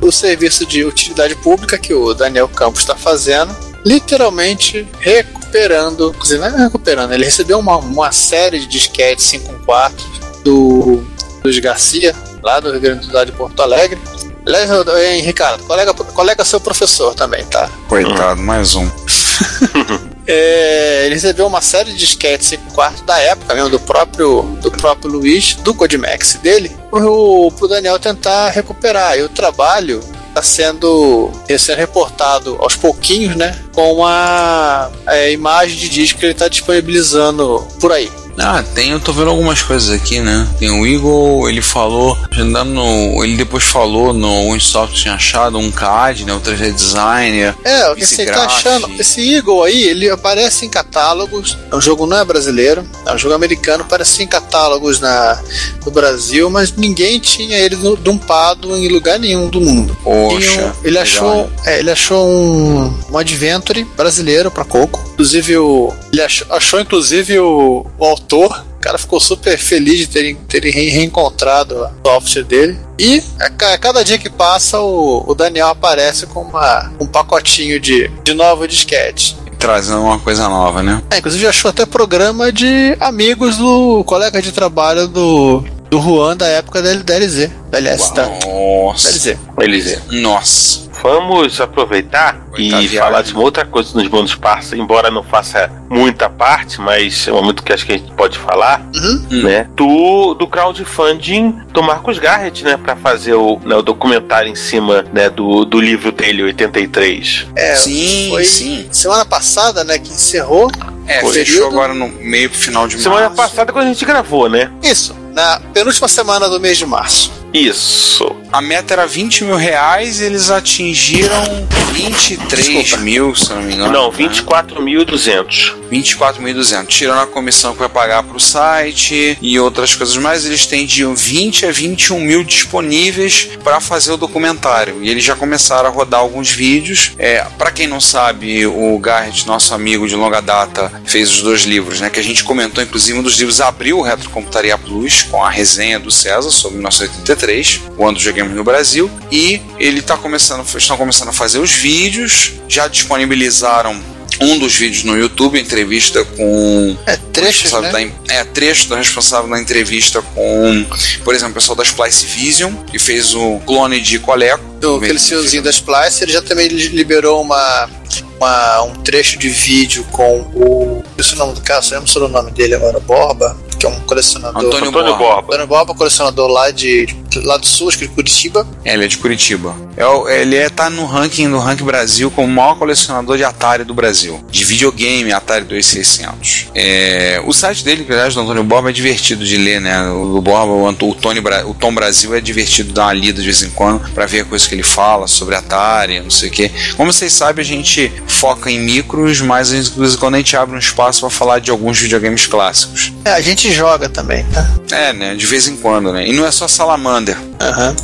O serviço de utilidade pública que o Daniel Campos está fazendo, literalmente recuperando. Quer dizer, não é recuperando, ele recebeu uma, uma série de disquetes 5 quartos do dos Garcia, lá do Rio Grande do Sul de Porto Alegre. Aliás, hein, Ricardo, colega, colega seu professor também, tá? Coitado, mais um. *laughs* É, ele recebeu uma série de disquetes 5 quartos da época mesmo, do próprio, do próprio Luiz, do Codimax dele, pro, pro Daniel tentar recuperar. E o trabalho está sendo, sendo reportado aos pouquinhos, né? Com a, a imagem de disco que ele está disponibilizando por aí. Ah, tem, eu tô vendo algumas coisas aqui, né? Tem o Eagle, ele falou, já no, ele depois falou no Winsoft tinha achado um CAD, né? O 3D Designer. É, o que você tá achando? Esse Eagle aí, ele aparece em catálogos. O jogo não é brasileiro, é um jogo americano, aparece em catálogos na, no Brasil, mas ninguém tinha ele dumpado em lugar nenhum do mundo. Poxa, um- ele legal, achou, né? é, ele achou um, um Adventure brasileiro para Coco. Inclusive o, ele achou, achou inclusive o, o autor. O cara ficou super feliz de terem, terem re- reencontrado o software dele. E a, a cada dia que passa, o, o Daniel aparece com uma, um pacotinho de, de novo disquete. Trazendo uma coisa nova, né? É, inclusive achou até programa de amigos do colega de trabalho do, do Juan da época da LZ. Da LS, tá? Nossa. LZ. Eles Nossa. vamos aproveitar e viagem. falar de uma outra coisa nos bônus parça, embora não faça muita parte, mas é um momento que acho que a gente pode falar, Uhum. né? Do, do crowdfunding do Marcos Garrett, né? Pra fazer o, né, o documentário em cima né, do, do livro dele, 83. É, sim, foi sim. semana passada, né, que encerrou. É, fechou agora no meio pro final de Semana março. passada quando a gente gravou, né? Isso, na penúltima semana do mês de março. Isso. A meta era 20 mil reais e eles atingiram 23 Desculpa. mil, se não me engano. Não, né? 24.200. 24.200. Tirando a comissão que vai pagar pro site e outras coisas mais, eles têm de 20 a 21 mil disponíveis para fazer o documentário. E eles já começaram a rodar alguns vídeos. É, para quem não sabe, o Garrett, nosso amigo de longa data, fez os dois livros, né? Que a gente comentou, inclusive, um dos livros abriu o Retrocomputaria Plus com a resenha do César sobre 1983, o ano do no Brasil. E ele tá começando, estão começando a fazer os vídeos, já disponibilizaram um dos vídeos no YouTube, entrevista com É, trechos, responsável né? da, é, trecho da responsável da entrevista com, por exemplo, o pessoal da Splice Vision, que fez o clone de Coleco. Do aquele senhorzinho da Splice, ele já também li- liberou uma, uma- um trecho de vídeo com o. Esse é o nome do cara, eu não sei o nome dele agora, Borba, que é um colecionador. Antônio Antônio Borba. Borba. Antônio Borba, colecionador lá, de, lá do sul, acho que de Curitiba. É, ele é de Curitiba. É, ele é, tá no ranking no ranking Brasil como o maior colecionador de Atari do Brasil. De videogame Atari 2600. É, o site dele, que aliás, do Antônio Borba, é divertido de ler, né? O do Borba, o, Anto- o, Tony o Tom Brasil é divertido dar uma lida de vez em quando pra ver a coisa que ele fala sobre Atari, não sei o quê. Como vocês sabem, a gente foca em micros, mas de vez em quando a gente abre um espaço pra falar de alguns videogames clássicos. É, a gente joga também, tá? É, né? De vez em quando, né? E não é só Salamander. Aham.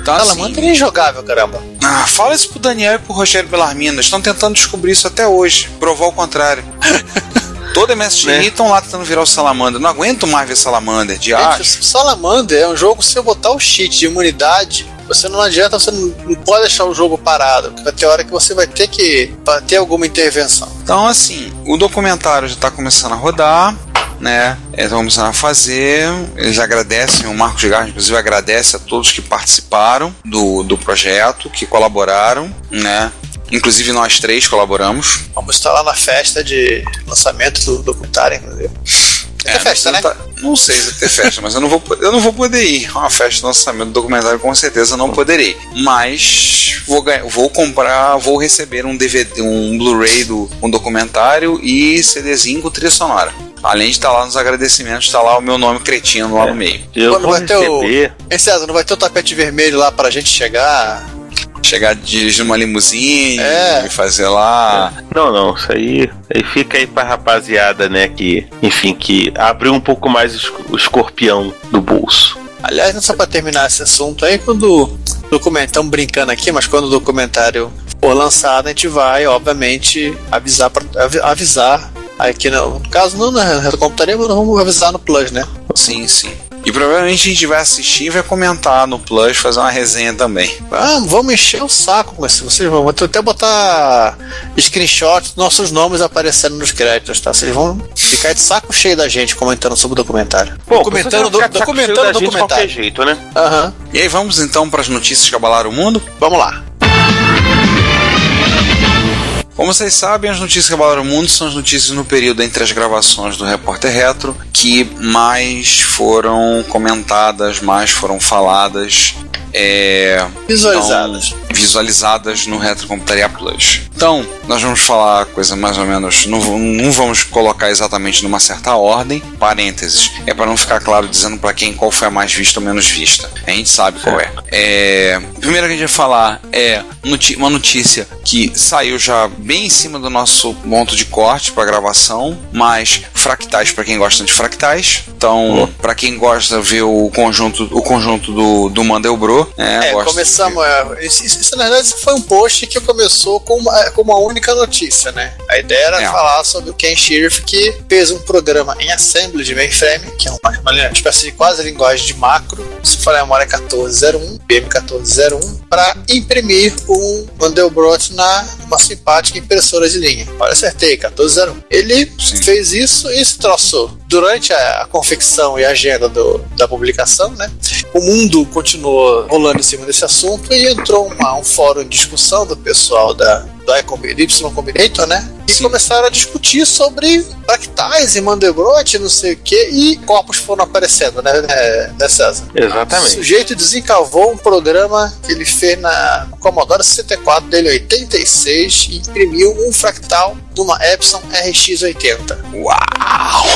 Então, Fala, assim, manda ele é injogável, caramba. Ah, fala isso pro Daniel e pro Rogério Belarmino. Estão tentando descobrir isso até hoje. Provar o contrário. *laughs* Toda MSX Né? estão lá tentando virar o Salamander. Não aguento mais ver Salamander. De Gente, o Salamander é um jogo, se você botar o cheat de imunidade, você não adianta, você não, não pode deixar o jogo parado, porque vai ter hora que você vai ter que ter alguma intervenção. Então, assim, o documentário já está começando a rodar, né? Estão começando a fazer. Eles agradecem, o Marcos Garra, inclusive, agradece a todos que participaram do, do projeto, que colaboraram, né? Inclusive nós três colaboramos. Vamos estar lá na festa de lançamento do documentário, inclusive. É, festa, né? eu tá- Não sei se vai ter festa, mas eu não vou, eu não vou poder ir. Uma festa de lançamento do documentário com certeza não poderei. Mas vou, ganhar- vou comprar, vou receber um DVD, um Blu-ray do um documentário e CDzinho com trilha sonora. Além de estar lá nos agradecimentos, está lá o meu nome cretino lá no meio. Eu Quando vou vai ter o- receber. Hein, César, não vai ter o tapete vermelho lá pra gente chegar? Chegar dirigindo uma limusine É. e fazer lá. Não, não, isso aí, aí fica aí pra rapaziada, né, que, enfim, que abriu um pouco mais o esco- o escorpião do bolso. Aliás, não só pra terminar esse assunto aí, quando o documentário, estamos brincando aqui, mas quando o documentário for lançado, a gente vai, obviamente, avisar, pra, avi- avisar aqui no, no caso, não na computaria, mas vamos avisar no Plus, né? Sim, sim. E provavelmente a gente vai assistir e vai comentar no Plus, fazer uma resenha também. Ah, vamos encher o saco com isso. Vocês vão até botar screenshots nossos nomes aparecendo nos créditos, tá? Vocês vão ficar de saco cheio da gente comentando sobre o documentário. Bom, documentando, saco documentando o documentário. jeito, né? Aham. E aí vamos então para as notícias que abalaram o mundo? Vamos lá. Como vocês sabem, as notícias que abalaram o mundo são as notícias no período entre as gravações do Repórter Retro que mais foram comentadas, mais foram faladas, é, Visualizadas. então, visualizadas no Retro Computaria Plus. Então, nós vamos falar coisa mais ou menos, não, não vamos colocar exatamente numa certa ordem, parênteses, é para não ficar claro dizendo para quem qual foi a mais vista ou menos vista. A gente sabe qual é. é. Primeiro que a gente vai falar é uma notícia que saiu já bem em cima do nosso ponto de corte para gravação, mas fractais para quem gosta de fractais. Então, para quem gosta de ver o conjunto, o conjunto do, do Mandelbrot, É, de começamos. é, Isso, isso, na verdade, foi um post que começou com uma, com uma única notícia, né? A ideia era É. falar sobre o Ken Sheriff que fez um programa em assembly de mainframe, que é uma, uma espécie de quase linguagem de macro, se for a memória 1401, PM1401, para imprimir um Mandelbrot na uma simpática impressora de linha. Olha, acertei, 1401. Ele Sim. fez isso e esse troço durante a, a confecção e a agenda do, da publicação, né, o mundo continuou rolando em cima desse assunto e entrou uma, um fórum de discussão do pessoal da, do Y Combinator, né? E Sim. começaram a discutir sobre fractais e Mandelbrot, não sei o que, e corpos foram aparecendo, né, né, né César? O Exatamente. sujeito desencavou um programa que ele fez na Commodore 64 dele em 86 e imprimiu um fractal de uma Epson RX80. Uau!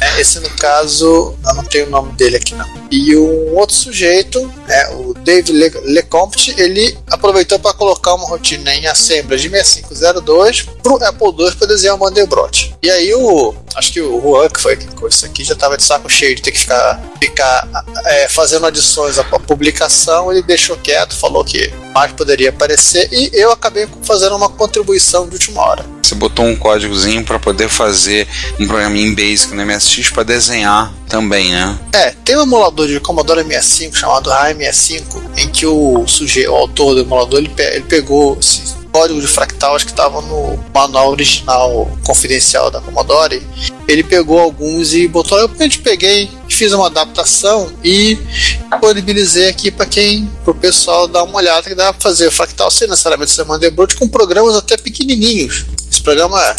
É, esse no caso, eu não tenho o nome dele aqui não. E um outro sujeito, né, o David Le- Lecomte, ele aproveitou para colocar uma rotina em Assembly de 6502 pro Apple II para desenhar o Mandelbrot. E aí o, acho que o Juan, que foi que com isso aqui, já estava de saco cheio de ter que ficar, ficar é, fazendo adições à publicação, ele deixou quieto, falou que mais poderia aparecer e eu acabei fazendo uma contribuição de última hora. Você botou um códigozinho para poder fazer um programinha em Basic no MSX para desenhar também, né? É, tem um emulador de Commodore 65 chamado RAI 65, em que o sujeito, o autor do emulador, ele, pe- ele pegou esse código de fractal acho que estava no manual original confidencial da Commodore. Ele pegou alguns e botou. Eu peguei, fiz uma adaptação e disponibilizei aqui para quem, pro pessoal dar uma olhada que dá para fazer fractal sem necessariamente ser Mandelbrot com programas até pequenininhos. Esse programa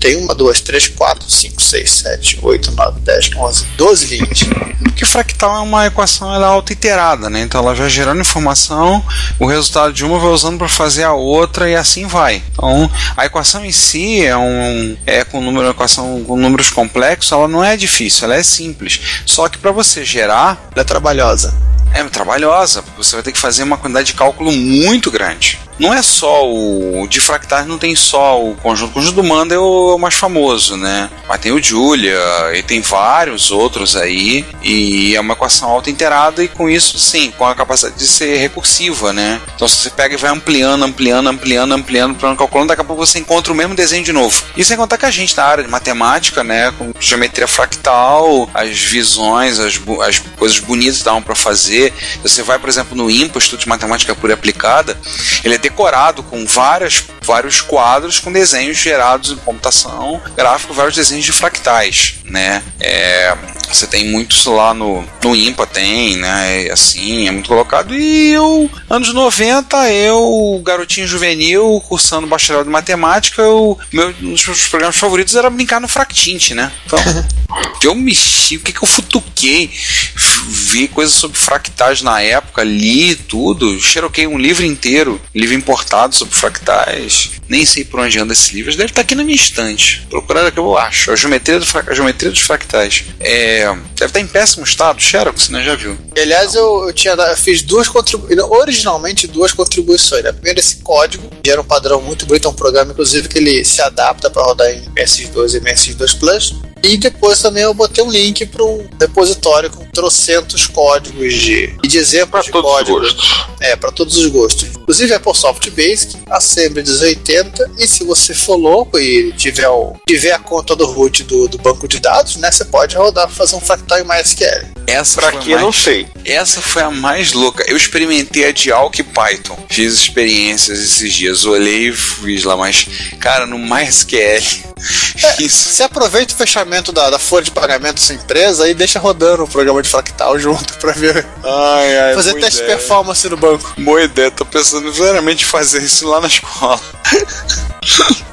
tem uma, duas, três, quatro, cinco, seis, sete, oito, nove, dez, onze, doze linhas. Porque fractal é uma equação ela é auto-iterada, né? Então ela vai gerando informação, o resultado de uma vai usando para fazer a outra e assim vai. Então a equação em si é um é com número equação com números complexos, ela não é difícil, ela é simples. Só que para você gerar Ela é trabalhosa. é trabalhosa, porque você vai ter que fazer uma quantidade de cálculo muito grande. Não é só o. De fractais não tem só o conjunto. O conjunto do Manda é o, é o mais famoso, né? Mas tem o Julia, e tem vários outros aí. E é uma equação auto-inteirada, e com isso, sim, com a capacidade de ser recursiva, né? Então se você pega e vai ampliando, ampliando, ampliando, ampliando, ampliando, calculando, daqui a pouco você encontra o mesmo desenho de novo. E sem contar que a gente na área de matemática, né? Com geometria fractal, as visões, as, as coisas bonitas que davam para fazer. Você vai, por exemplo, no IMPA, Instituto de Matemática Pura Aplicada, ele é decorado com várias, vários quadros com desenhos gerados em computação gráfico, vários desenhos de fractais, né? É, você tem muitos lá no, no IMPA, tem, né? É Assim, é muito colocado. E eu, anos 90, eu, garotinho juvenil, cursando bacharel de matemática, eu, meu, um dos meus programas favoritos era brincar no Fractint, né? Então, *laughs* eu mexi, o que, que eu futuquei? Vi coisas sobre fractais na época, li tudo, xeroquei um livro inteiro, livro importado sobre fractais. Nem sei por onde anda esse livro, deve estar aqui na minha estante. Procurar que eu acho. A geometria, do a geometria dos fractais. É, deve estar em péssimo estado, Xerox, né? Já viu. E, aliás, eu, eu tinha, eu fiz duas contribuições, originalmente duas contribuições. Né? Primeiro, esse código, que era um padrão muito bonito, é um programa, inclusive, que ele se adapta para rodar em MS2 e MS2 Plus. E depois também eu botei um link para um repositório com trocentos códigos de, e de exemplos Para de todos os código. gostos. É, para todos os gostos. Inclusive Apple Soft Basic, Assembly 280, e se você for louco e tiver, o, tiver a conta do root do, do banco de dados, né, você pode rodar para fazer um fractal em MySQL. Essa Pra foi a que não mais- sei. Essa foi a mais louca. Eu experimentei a de Alck e Python. Fiz experiências esses dias. Olhei e fiz lá, mas, cara, no MySQL. *laughs* Isso. Você aproveita o fechamento da, da folha de pagamento da sua empresa e deixa rodando o programa de fractal junto para ver. Ai, ai, fazer teste de performance no banco. Boa ideia, tô pensando seriamente em fazer isso lá na escola. *laughs*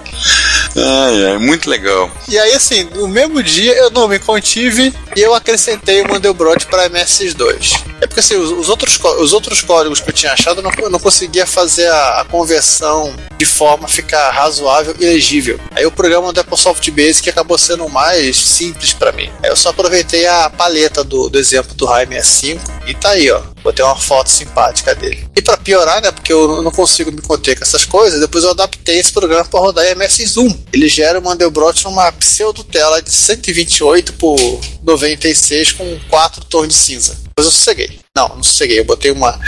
ai, ai, muito legal. E aí, assim, no mesmo dia eu não me contive e eu acrescentei o Mandelbrot para MS2. É porque assim, os, os outros, os outros códigos que eu tinha achado eu não, não conseguia fazer a, a conversão de forma a ficar razoável e legível. Aí o programa do Apple Soft Basic acabou sendo mais simples para mim. Aí eu só aproveitei a paleta do, do exemplo do RAI 65 e tá aí, ó. Botei uma foto simpática dele. E para piorar, né, porque eu não consigo me conter com essas coisas, depois eu adaptei esse programa para rodar em MS Zoom. Ele gera o Mandelbrot numa pseudo tela de 128 por 96 com 4 tons de cinza. Depois eu sosseguei. Não, não sosseguei. Eu botei uma,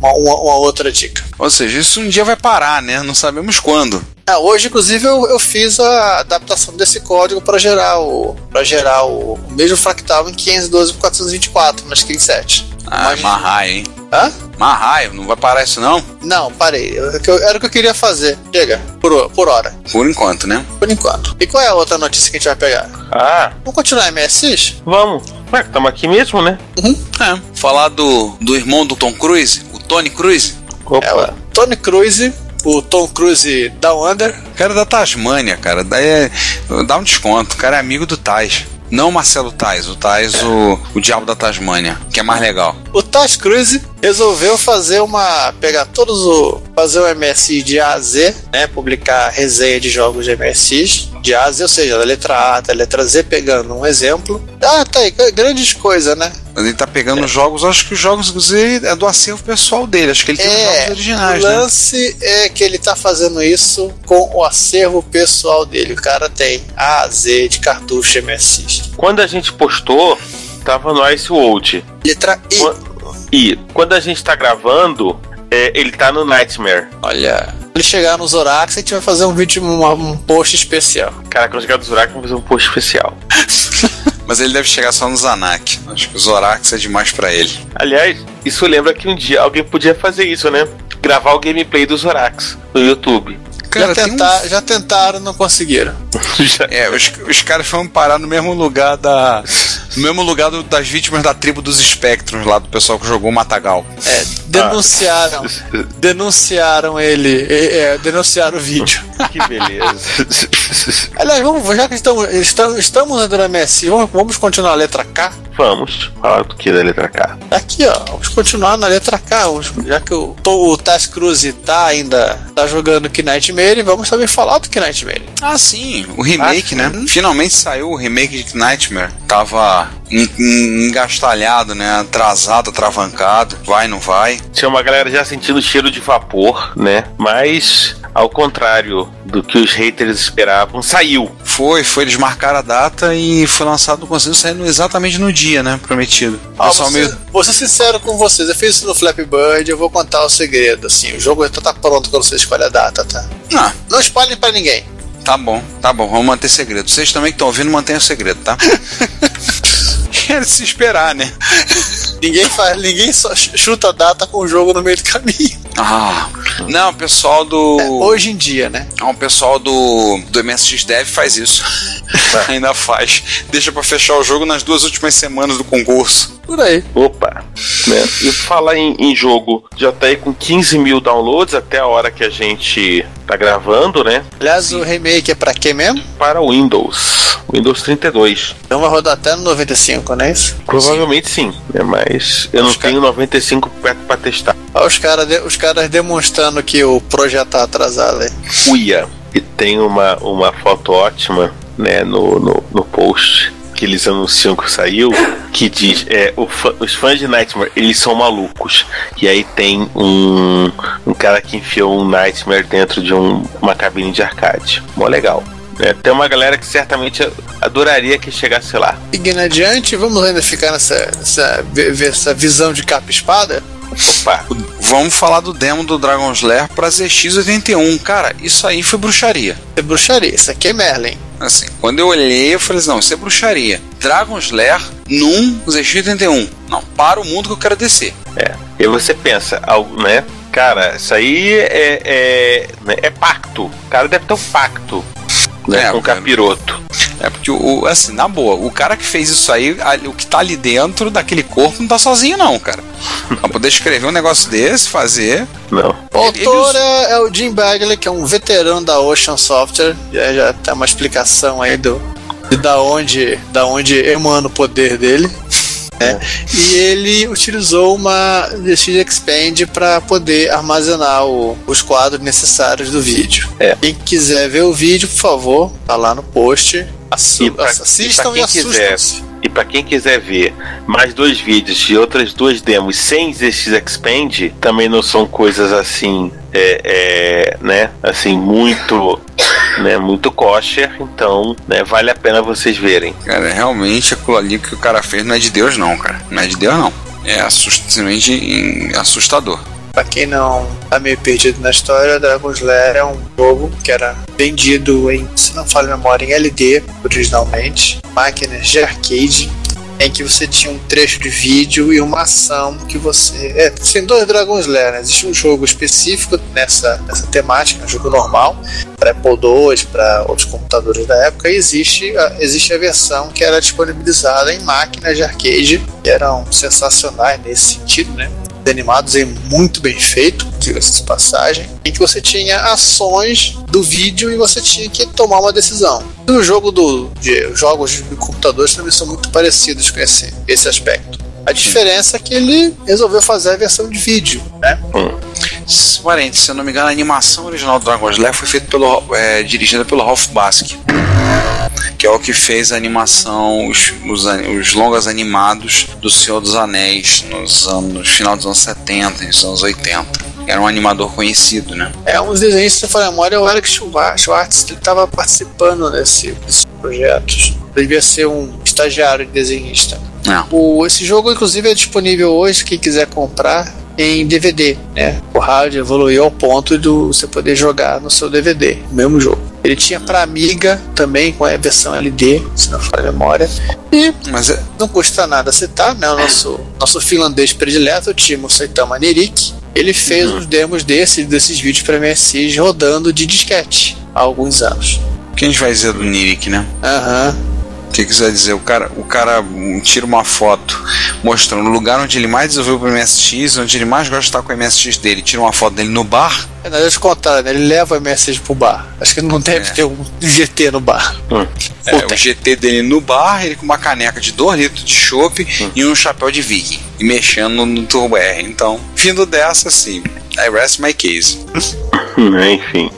uma, uma, uma outra dica. Ou seja, isso um dia vai parar, né? Não sabemos quando. Ah, hoje, inclusive, eu, eu fiz a adaptação desse código para gerar o para gerar o, o mesmo fractal em 512 por 424 na Screen 7. Ah, Mas- Marraio, hein? Hã? Marraio, não vai parar isso não? Não, parei. Eu- eu- Era o que eu queria fazer. Chega, por, por hora, Por enquanto, né? por enquanto. E qual é a outra notícia que a gente vai pegar? Ah, Vamos continuar MSX? vamos. Ué, estamos aqui mesmo, né? É. Falar do, do irmão do Tom Cruise, o Tony Cruise. Opa. É Tony Cruise, o Tom Cruise Down Under. O cara é da Tasmânia, cara. Daí é- dá um desconto. O cara é amigo do Tais. Não o Marcelo Tais, o Tais, o, o Diabo da Tasmânia, que é mais legal. O Taz Cruise resolveu fazer uma. pegar todos o. fazer o MSI de A a Z, né? Publicar resenha de jogos de MSX de A a Z, ou seja, da letra A da letra Z, pegando um exemplo. Ah, tá aí, grandes coisas, né? Ele tá pegando os jogos, acho que os jogos inclusive, é do acervo pessoal dele. Acho que ele tem os jogos É, originais, o né? lance é que ele tá fazendo isso com o acervo pessoal dele. O cara tem A a Z de cartucho MSX. Quando a gente postou, tava no Ice World. Letra I. E quando a gente tá gravando, é, ele tá no Nightmare. Olha. Ele chegar nos Orax, a gente vai fazer um vídeo, uma- um post especial. Cara, quando chegar do Zurak, vamos fazer um post especial. *laughs* Mas ele deve chegar só no Zanak. Acho que o Zorax é demais pra ele. Aliás, isso lembra que um dia alguém podia fazer isso, né? Gravar o gameplay do Zorax no YouTube. Cara, já, um- tentar, já tentaram, não conseguiram. *laughs* Já- É, os, os caras foram parar no mesmo lugar da. No mesmo lugar do- das vítimas da tribo dos espectros lá, do pessoal que jogou o Matagal. É, denunciaram. *laughs* Denunciaram ele. é, é, denunciaram o vídeo. *laughs* que beleza. Aliás, vamos, já que estamos, estamos, estamos na Dura MSI, vamos, vamos continuar a letra K? Vamos falar do que da letra K. Aqui, ó, vamos continuar na letra K. vamos- já que o, o Taz Cruz tá ainda tá jogando Knightmare, vamos também falar do Knightmare. Ah, sim, o remake, Ah, né? Finalmente saiu o remake de Nightmare. Tava en- en- engastalhado, né? Atrasado, atravancado. Vai, não vai. Tinha uma galera já sentindo cheiro de vapor, né? Mas, ao contrário do que os haters esperavam, saiu. Foi, foi, eles marcaram a data e foi lançado, conseguiu sair no- exatamente no dia, né? Prometido. Pessoal você- meio. Vou ser sincero com vocês, eu fiz isso no Flappy Bird, eu vou contar o segredo, assim, o jogo tá, tá pronto quando você escolhe a data, tá? Ah, Não espalhem pra ninguém. Tá bom, tá bom, vamos manter segredo. Vocês também que estão ouvindo, mantenham o segredo, tá? *laughs* Quero se esperar, né? Ninguém faz, ninguém só ch- chuta a data com o jogo no meio do caminho. Ah, não, o pessoal do. É, hoje em dia, né? Ah, o pessoal do, do MSX Dev faz isso. *laughs* Ainda faz. Deixa pra fechar o jogo nas duas últimas semanas do concurso. Por aí. Opa! Né? E falar em, em jogo, já tá aí com 15 mil downloads até a hora que a gente tá gravando, né? Aliás, o remake é pra quê mesmo? Para o Windows. Windows 32. Então vai rodar até no 95, não é isso? Provavelmente sim, né? mas eu não Acho que- tenho 95 perto pra testar. Olha os caras os caras demonstrando que o projeto tá atrasado aí. Uia. E tem uma, uma foto ótima, né, no, no, no post que eles anunciam que saiu, que diz, é, fã- os fãs de Nightmare, eles são malucos. E aí tem um, um cara que enfiou um Nightmare dentro de um- uma cabine de arcade. Mó legal. né? tem uma galera que certamente adoraria que chegasse lá. Seguindo adiante, vamos ainda ficar nessa, nessa, ver- ver essa visão de capa e espada? Opa, Vamos falar do demo do Dragon Slayer pra ZX81. Cara, isso aí foi bruxaria. É bruxaria, isso aqui é Merlin. Assim, quando eu olhei, eu falei assim, não, isso é bruxaria. Dragon Slayer num ZX81. Não, para o mundo que eu quero descer. É. E você pensa, né? Cara, isso aí é, é, né, é pacto. O cara deve ter um pacto né, É, com o capiroto. É porque, o, assim, na boa, o cara que fez isso aí, o que tá ali dentro daquele corpo não tá sozinho, não, cara. *laughs* Pra poder escrever um negócio desse, fazer. Não. O autor ele- é, é o Jim Bagley, que é um veterano da Ocean Software. Já, já tem uma explicação aí do, de da onde, da onde emana o poder dele. Né? E ele utilizou uma ZX Expand para poder armazenar o- os quadros necessários do vídeo. É. Quem quiser ver o vídeo, por favor, tá lá no post. Assu E pra, assistam e e, pra quem quiser, assustam-se. e pra quem quiser ver mais dois vídeos de outras duas demos sem ZX Expand, também não são coisas assim, é, é, né, assim muito, né, muito kosher, então, né, vale a pena vocês verem. Cara, realmente aquilo ali que o cara fez não é de Deus, não, cara. Não é de Deus, não. É assust- simplesmente em- assustador. Pra quem não tá meio perdido na história, Dragon's Lair é um jogo que era vendido em, se não falha a memória, em LD originalmente, máquinas de arcade, em que você tinha um trecho de vídeo e uma ação que você. É, tem dois Dragon's Lair, né? Existe um jogo específico nessa, nessa temática, um jogo normal, para Apple II, para outros computadores da época, e existe a, existe a versão que era disponibilizada em máquinas de arcade, que eram sensacionais nesse sentido, né? Animados e muito bem feito, diga-se de passagem, em que você tinha ações do vídeo e você tinha que tomar uma decisão. E o jogo do, de jogos de computadores também são muito parecidos com esse, esse aspecto. A diferença é que ele resolveu fazer a versão de vídeo, né? Parente, se eu não me engano, a animação original do Dragon's Lair foi feita pelo, é, dirigida pelo Ralph Basque, que é o que fez a animação, os, os, os longas animados do Senhor dos Anéis nos anos, final dos anos 70 e nos anos 80. Era um animador conhecido, né? É, uns desenhos, se for memória, o Alex Schwa- Schwartz ele estava participando desse, desses projetos. Ele devia ser um estagiário de desenhista. É. O, esse jogo, inclusive, é disponível hoje, quem quiser comprar, em DVD. Né? O hardware evoluiu ao ponto de você poder jogar no seu DVD, o mesmo jogo. Ele tinha para Amiga também, com a versão LD, se não falha a memória. E Mas é, não custa nada citar, né? O nosso, nosso finlandês predileto, o Timo Saitama Nerik, ele fez uns demos desses, desses vídeos para MSX rodando de disquete há alguns anos. o que a gente vai dizer do Nirik, né? Aham. O que quiser dizer? O cara, o cara hum, tira uma foto mostrando o lugar onde ele mais desenvolveu o MSX, onde ele mais gosta de estar com o MSX dele. Tira uma foto dele no bar. É, na verdade, contrário, né? Ele leva o MSX pro bar. Acho que não deve É. ter um GT no bar. É, Puta. o GT dele no bar, ele com uma caneca de 2 litros de chopp e um chapéu de viking. E mexendo no Turbo R. Então, vindo dessa, assim, I rest my case. *laughs* Enfim.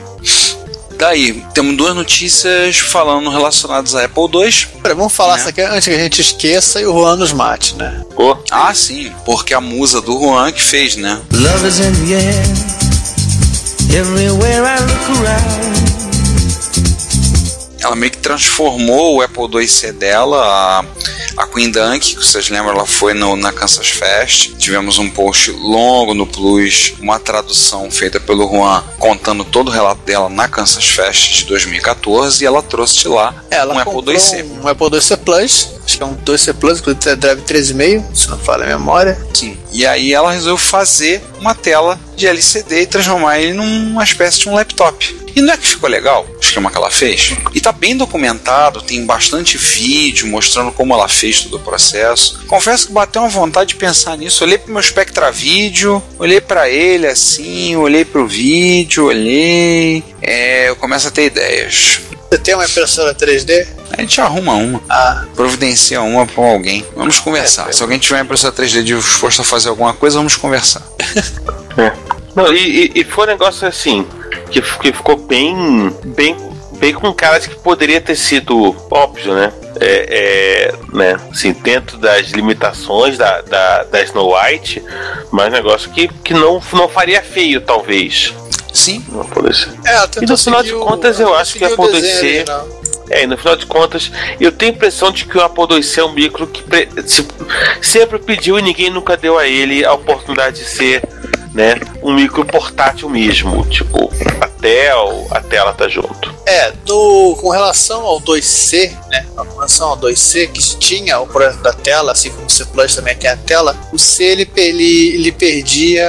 Daí, temos duas notícias falando relacionadas a Apple II. Pera, vamos falar Né? isso aqui antes que a gente esqueça e o Juan nos mate, né? Pô, Ah, sim, porque a musa do Juan que fez, né? Love is in the air. Everywhere I look around. Ela meio que transformou o Apple IIc dela, a, a Queen Dunk, que vocês lembram, ela foi no, na Kansas Fest. Tivemos um post longo no Plus, uma tradução feita pelo Juan contando todo o relato dela na Kansas Fest de 2014 e ela trouxe de lá Ela um Apple IIc. um Apple IIc Plus, acho que é um 2C Plus, inclusive é Drive 13,5, se não falha a memória. Sim. E aí ela resolveu fazer uma tela de LCD e transformar ele numa espécie de um laptop. E não é que ficou legal o esquema que ela fez? E tá bem documentado, tem bastante vídeo mostrando como ela fez todo o processo. Confesso que bateu uma vontade de pensar nisso. Olhei pro meu Spectra Vídeo, olhei para ele assim, olhei pro vídeo, olhei. É, eu começo a ter ideias. Você tem uma impressora 3D? A gente arruma uma, Ah, providencia uma pra alguém. Vamos conversar. É, Se alguém tiver uma impressora 3D disposto a fazer alguma coisa, vamos conversar. *laughs* É. Não, e, e- e foi um negócio assim, que, que ficou bem, bem, bem com cara de que poderia ter sido óbvio, né? É, é, né? Assim, dentro das limitações da, da, da Snow White, mas um negócio que, que não, não faria feio, talvez. Sim, Não ser. é, E no final de seguir o- contas, eu acho que seguiu a o Apple desenho IIc original. É, e no final de contas, eu tenho a impressão de que o Apple IIc é um micro que pre- se- sempre pediu e ninguém nunca deu a ele a oportunidade de ser, né, um micro portátil mesmo. Tipo, até a tela tá junto. É, no, com relação ao 2C, né? Com relação ao 2C, que tinha o projeto da tela, assim como o C Plus também tem a tela, o C ele, ele, ele perdia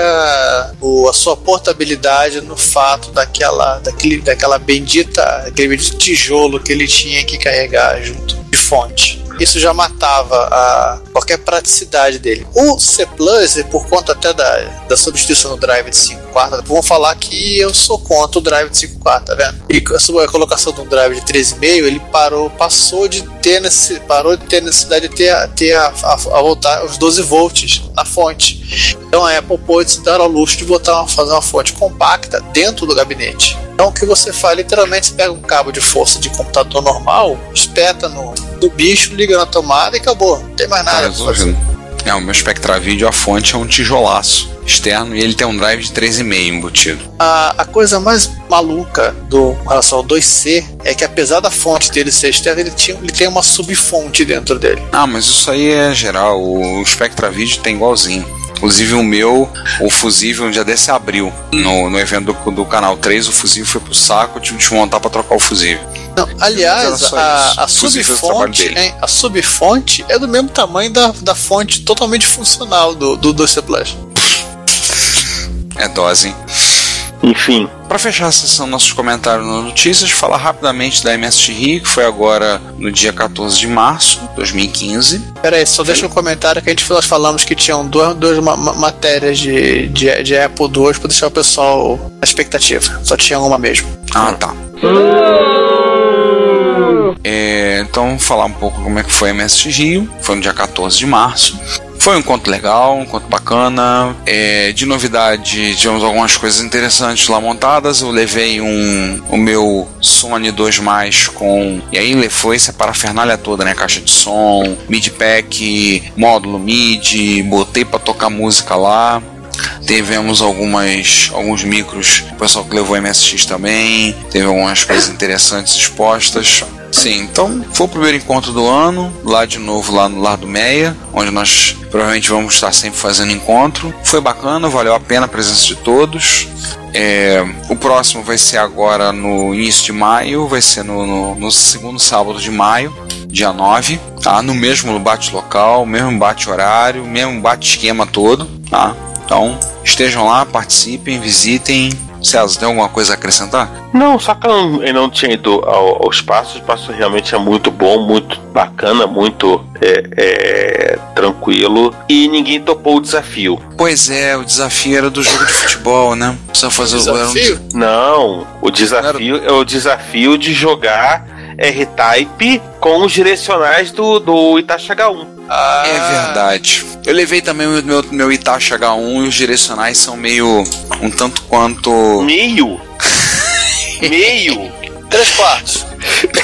o, a sua portabilidade no fato daquela, daquele, daquela bendita, aquele bendito tijolo que ele tinha que carregar junto de fonte. Isso já matava a qualquer praticidade dele. O C Plus, por conta até da, da substituição do drive de 5 quartas, vamos falar que eu sou contra o drive de 5 quartas, tá vendo? E a colocação de um drive de 13,5, ele parou, passou de ter necess, parou de ter necessidade de ter, ter a, a, a voltar os 12 volts na fonte. Então a Apple pôde se dar ao luxo de botar uma, fazer uma fonte compacta dentro do gabinete. Então o que você faz, literalmente, você pega um cabo de força de computador normal, espeta no, no bicho, liga na tomada e acabou. Não tem mais tá nada resolvido. É, o meu Spectra Video, a fonte é um tijolaço externo e ele tem um drive de 3,5 embutido. A, a coisa mais maluca do relação ao 2C é que apesar da fonte dele ser externa, ele, tinha, ele tem uma subfonte dentro dele. Ah, mas isso aí é geral. O Spectra Video tem igualzinho. Inclusive o meu, o fusível, um dia desse abriu. No, no evento do, do canal 3, o fusível foi pro saco, eu tive que montar pra trocar o fusível. Não, aliás, a, isso. a subfonte, hein, a subfonte é do mesmo tamanho da, da fonte totalmente funcional do, do 2C Plus. É dose, hein? Enfim, Para fechar a sessão nossos comentários nas notícias, falar rapidamente da MST Rio, que foi agora no dia 14 de março de 2015. Pera aí, só deixa um comentário que a gente nós falamos que tinham duas, duas ma- ma- matérias de, de, de Apple II para deixar o pessoal na expectativa. Só tinha uma mesmo. Ah, tá. É, então, falar um pouco como é que foi a MST Rio. Foi no dia 14 de março. Foi um encontro legal, um encontro bacana. É, de novidade, tivemos algumas coisas interessantes lá montadas. Eu levei um, o meu Sony 2 mais com. E aí foi essa parafernália toda, né? Caixa de som, MIDI pack, módulo MIDI, botei pra tocar música lá. Tivemos algumas, alguns micros, o pessoal que levou MSX também, teve algumas coisas interessantes expostas. Sim, então foi o primeiro encontro do ano, lá de novo, lá no Lar do Meia, onde nós provavelmente vamos estar sempre fazendo encontro. Foi bacana, valeu a pena a presença de todos. É, o próximo vai ser agora no início de maio, vai ser no, no- no segundo sábado de maio, dia 9, tá? No mesmo bate local, mesmo bate horário, mesmo bate esquema todo, tá? Então, estejam lá, participem, visitem. César, tem alguma coisa a acrescentar? Não, só que eu não, tinha ido ao, ao espaço. O espaço realmente é muito bom, muito bacana, muito é, é, tranquilo. E ninguém topou o desafio. Pois é, o desafio era do jogo de futebol, né? Precisa fazer o era um- Desafio? Não, o desafio é o desafio de jogar R-Type com os direcionais do, do Itachi H1. Ah, É verdade. Eu levei também o meu, meu Itachi H1 e os direcionais são meio um tanto quanto. Meio? *laughs* Meio? Três quartos.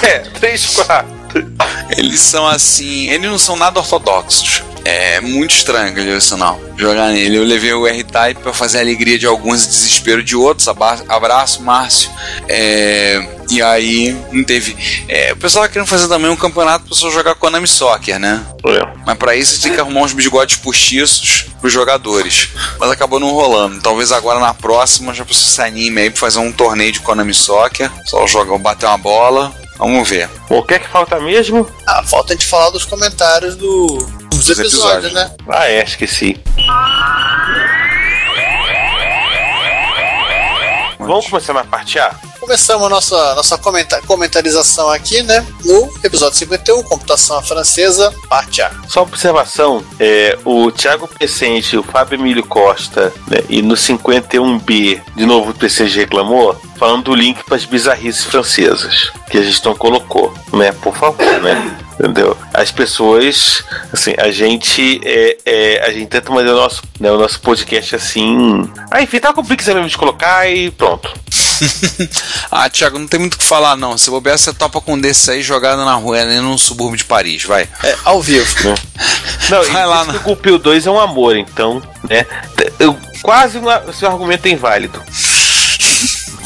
É, 3 4. *laughs* Eles são assim. Eles não são nada ortodoxos. É muito estranho aquele direcional. Jogar nele. Eu levei o R-Type pra fazer a alegria de alguns e desespero de outros. Abraço, Márcio. É, E aí não teve. É, o pessoal tá querendo fazer também um campeonato pra pessoa jogar Konami Soccer, né? É. Mas pra isso você tem que arrumar uns bigodes postiços pros jogadores. Mas acabou não rolando. Talvez agora na próxima já você se anime aí pra fazer um torneio de Konami Soccer. Só jogar, bater uma bola. Vamos ver. O que é que falta mesmo? Ah, falta a gente falar dos comentários do, dos, Dos episódios, episódios. né? Ah, é, esqueci. Vamos começar na parte A? Começamos a nossa, nossa comenta comentarização aqui, né? No episódio 51, Computação Francesa, parte A. Só observação, é, o Thiago Pecente, o Fábio Emílio Costa, né, e no 51B, de novo o PCG reclamou, falando do link para as bizarrices francesas, que a gente não colocou, né? Por favor, né? *laughs* Entendeu? As pessoas, assim, a gente é, é, a gente tenta manter o nosso, né, o nosso podcast assim. Ah, enfim, tá com o Pix mesmo de colocar e pronto. *laughs* Ah, Thiago, não tem muito o que falar, não. Se bobear, você topa com um desse aí jogado na rua, nem num subúrbio de Paris, vai. É, ao vivo. *laughs* Não, Vai e lá, né? que o Pio 2 é um amor, então, né? Eu, quase uma, o seu argumento é inválido.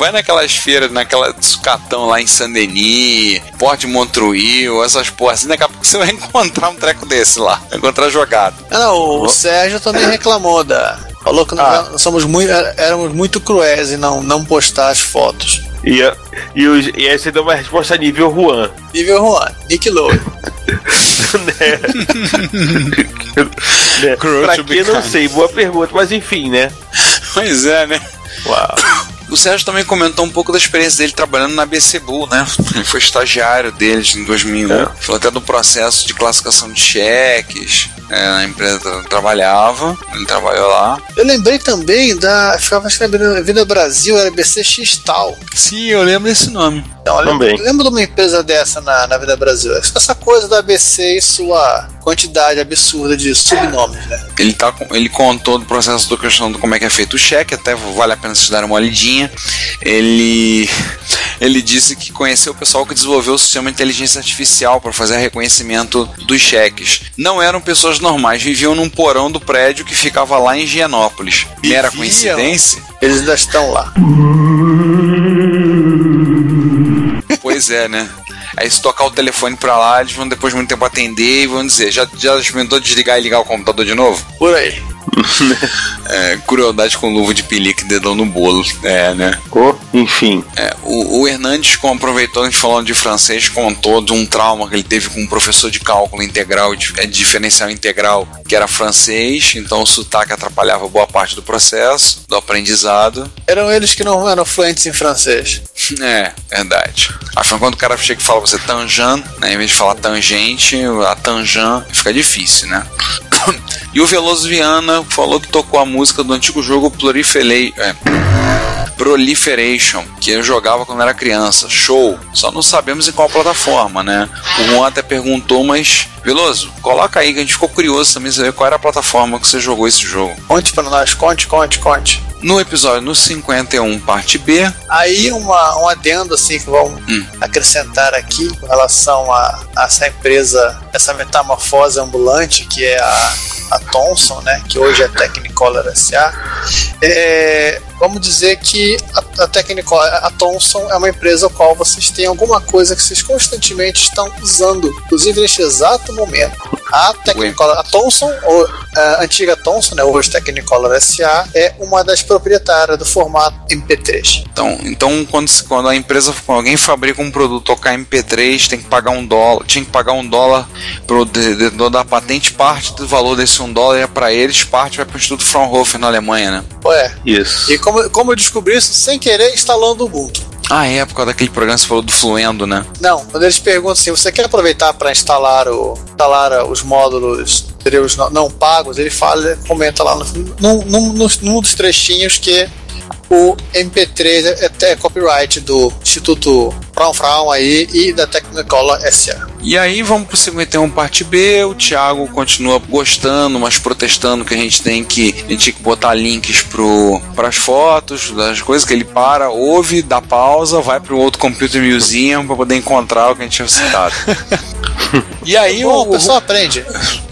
Vai naquelas feiras, naquela sucatão lá em Saint-Denis, Porte de Montruil, essas porras assim, daqui a pouco você vai *laughs* encontrar um treco desse lá. Vai encontrar jogado. Ah, não, o, o Sérgio também *laughs* reclamou da. Falou que Ah. nós somos muito, éramos muito cruéis em não, não postar as fotos. E, e, os- e aí você deu uma resposta nível Juan. Nível Juan, Nick Lowe. *laughs* né? Cruel pra be não sei, boa pergunta, mas enfim, né? Pois é, né? Uau. O Sérgio também comentou um pouco da experiência dele trabalhando na BC Bull, né? Ele foi estagiário deles em 2001. É. Falou até do processo de classificação de cheques. É, na empresa trabalhava, ele trabalhou lá. Eu lembrei também da. Ficava acho que na Vida Brasil, era BCX Tal. Sim, eu lembro desse nome. Então, eu lembro, Também. lembro de uma empresa dessa na, na Vida Brasil. Essa coisa da ABC e sua quantidade absurda de subnomes, né? Ele, tá, com- ele contou do processo da questão do como é que é feito o cheque, até vale a pena vocês darem uma olhadinha. Ele, ele disse que conheceu o pessoal que desenvolveu o sistema de inteligência artificial para fazer reconhecimento dos cheques. Não eram pessoas normais, viviam num porão do prédio que ficava lá em Higienópolis. Mera coincidência? Eles ainda estão lá. *laughs* Pois é, né? Aí se tocar o telefone pra lá, eles vão depois de muito tempo atender e vão dizer, já, já experimentou desligar e ligar o computador de novo? Por aí. *laughs* É, crueldade com luva de pelica e dedão no bolo. É, né? Oh, enfim. É, o, o Hernandes, como aproveitou a gente falando de francês, contou de um trauma que ele teve com um professor de cálculo integral, de, é, diferencial integral, que era francês, então o sotaque atrapalhava boa parte do processo, do aprendizado. Eram eles que não eram fluentes em francês. *laughs* É, verdade. Afinal, quando o cara chega e fala você tangent, né, em vez de falar tangente, a tangent fica difícil, né? *coughs* E o Veloso Viana falou que tocou a música do antigo jogo é, Proliferation, que eu jogava quando era criança. Show! Só não sabemos em qual plataforma, né? O Juan até perguntou, mas Veloso, coloca aí que a gente ficou curioso também saber qual era a plataforma que você jogou esse jogo. Conte pra nós, conte, conte, conte. No episódio no 51, parte B, Aí uma, um adendo assim que vamos Hum. acrescentar aqui com relação a, a essa empresa, essa metamorfose ambulante que é a, a Thomson, né, que hoje é Technicolor SA. É, vamos dizer que a, a Technicolor, a Thomson é uma empresa a qual vocês têm alguma coisa que vocês constantemente estão usando, inclusive neste exato momento. A Technicolor, a Thomson, ou a antiga Thomson, né, hoje Technicolor SA, é uma das proprietárias do formato MP3. Então, então quando, se- quando a empresa, quando alguém fabrica um produto tocar MP3, tem que pagar um dólar, tinha que pagar um dólar pro detentor da patente, parte do valor desse um dólar é para eles, parte vai para o Instituto Fraunhofer na Alemanha, né? Ué, Isso. E como, como eu descobri isso sem querer instalando o Ubuntu. Ah, é, por causa daquele programa que você falou do Fluendo, né? Não, quando eles perguntam assim, você quer aproveitar para instalar, o, instalar os módulos seria os não, pagos, ele fala, comenta lá no, num, num- num dos trechinhos que o MP3 é, é copyright do Instituto Fraun Fraun aí e da Technicolor SA. E aí vamos pro 51 parte B, o Thiago continua gostando, mas protestando que a gente tem que a gente tem que botar links pro pras fotos, das coisas que ele para, ouve, dá pausa, vai pro outro Computer Museum para poder encontrar o que a gente tinha citado. *laughs* E aí Bom, o, o pessoal aprende.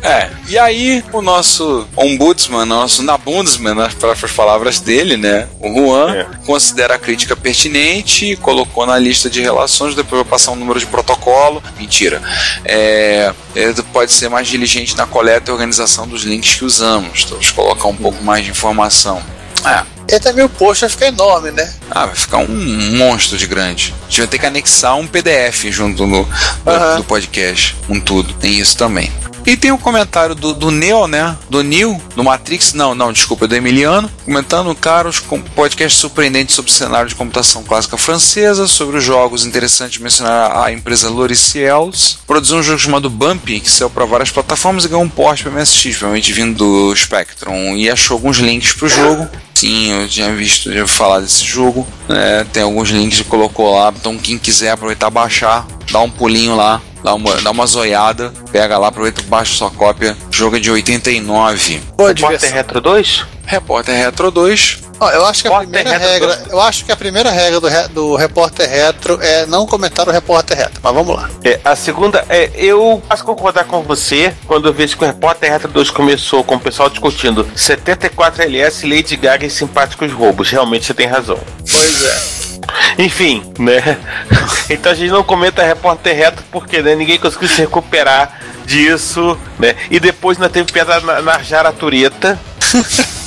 É, e aí o nosso ombudsman, nosso nabundsman, nas próprias palavras dele, né? O Juan É. considera a crítica pertinente, colocou na lista de relações, depois vai passar um número de protocolo. Mentira. É, ele pode ser mais diligente na coleta e organização dos links que usamos. Então, vamos colocar um pouco mais de informação. É, E também o post vai ficar enorme, né? ah, vai ficar um monstro de grande. A gente vai ter que anexar um PDF junto no, do, Aham. do podcast, com tudo. Tem isso também. E tem um comentário do, do Neo, né? Do Neil, do Matrix, não, não, desculpa, do Emiliano, comentando, caros, com podcast surpreendente sobre o cenário de computação clássica francesa, sobre os jogos, interessante mencionar a empresa Loriciels, produziu um jogo chamado Bumpy, que saiu para várias plataformas e ganhou um porte para MSX, provavelmente vindo do Spectrum, e achou alguns links pro jogo. Sim, eu tinha visto, já falar desse jogo. É, tem alguns links que colocou lá, então quem quiser aproveitar baixar, dá um pulinho lá, dá uma, dá uma zoiada, pega lá, aproveita, baixa sua cópia. O jogo é de 89. Boa Repórter diversão. Retro 2? Repórter Retro 2. Ó, eu acho que a primeira regra, eu acho que a primeira regra do, re- do repórter retro é não comentar o repórter retro. Mas vamos lá. É, a segunda, é, eu posso concordar com você quando eu vejo que o Repórter Retro 2 começou com o pessoal discutindo 74 LS, Lady Gaga e simpáticos roubos. Realmente você tem razão. Pois é. Enfim, né? *laughs* Então a gente não comenta Repórter Retro porque né, ninguém conseguiu se recuperar disso, né? E depois ainda teve pedra na, na Jara Tureta. *laughs*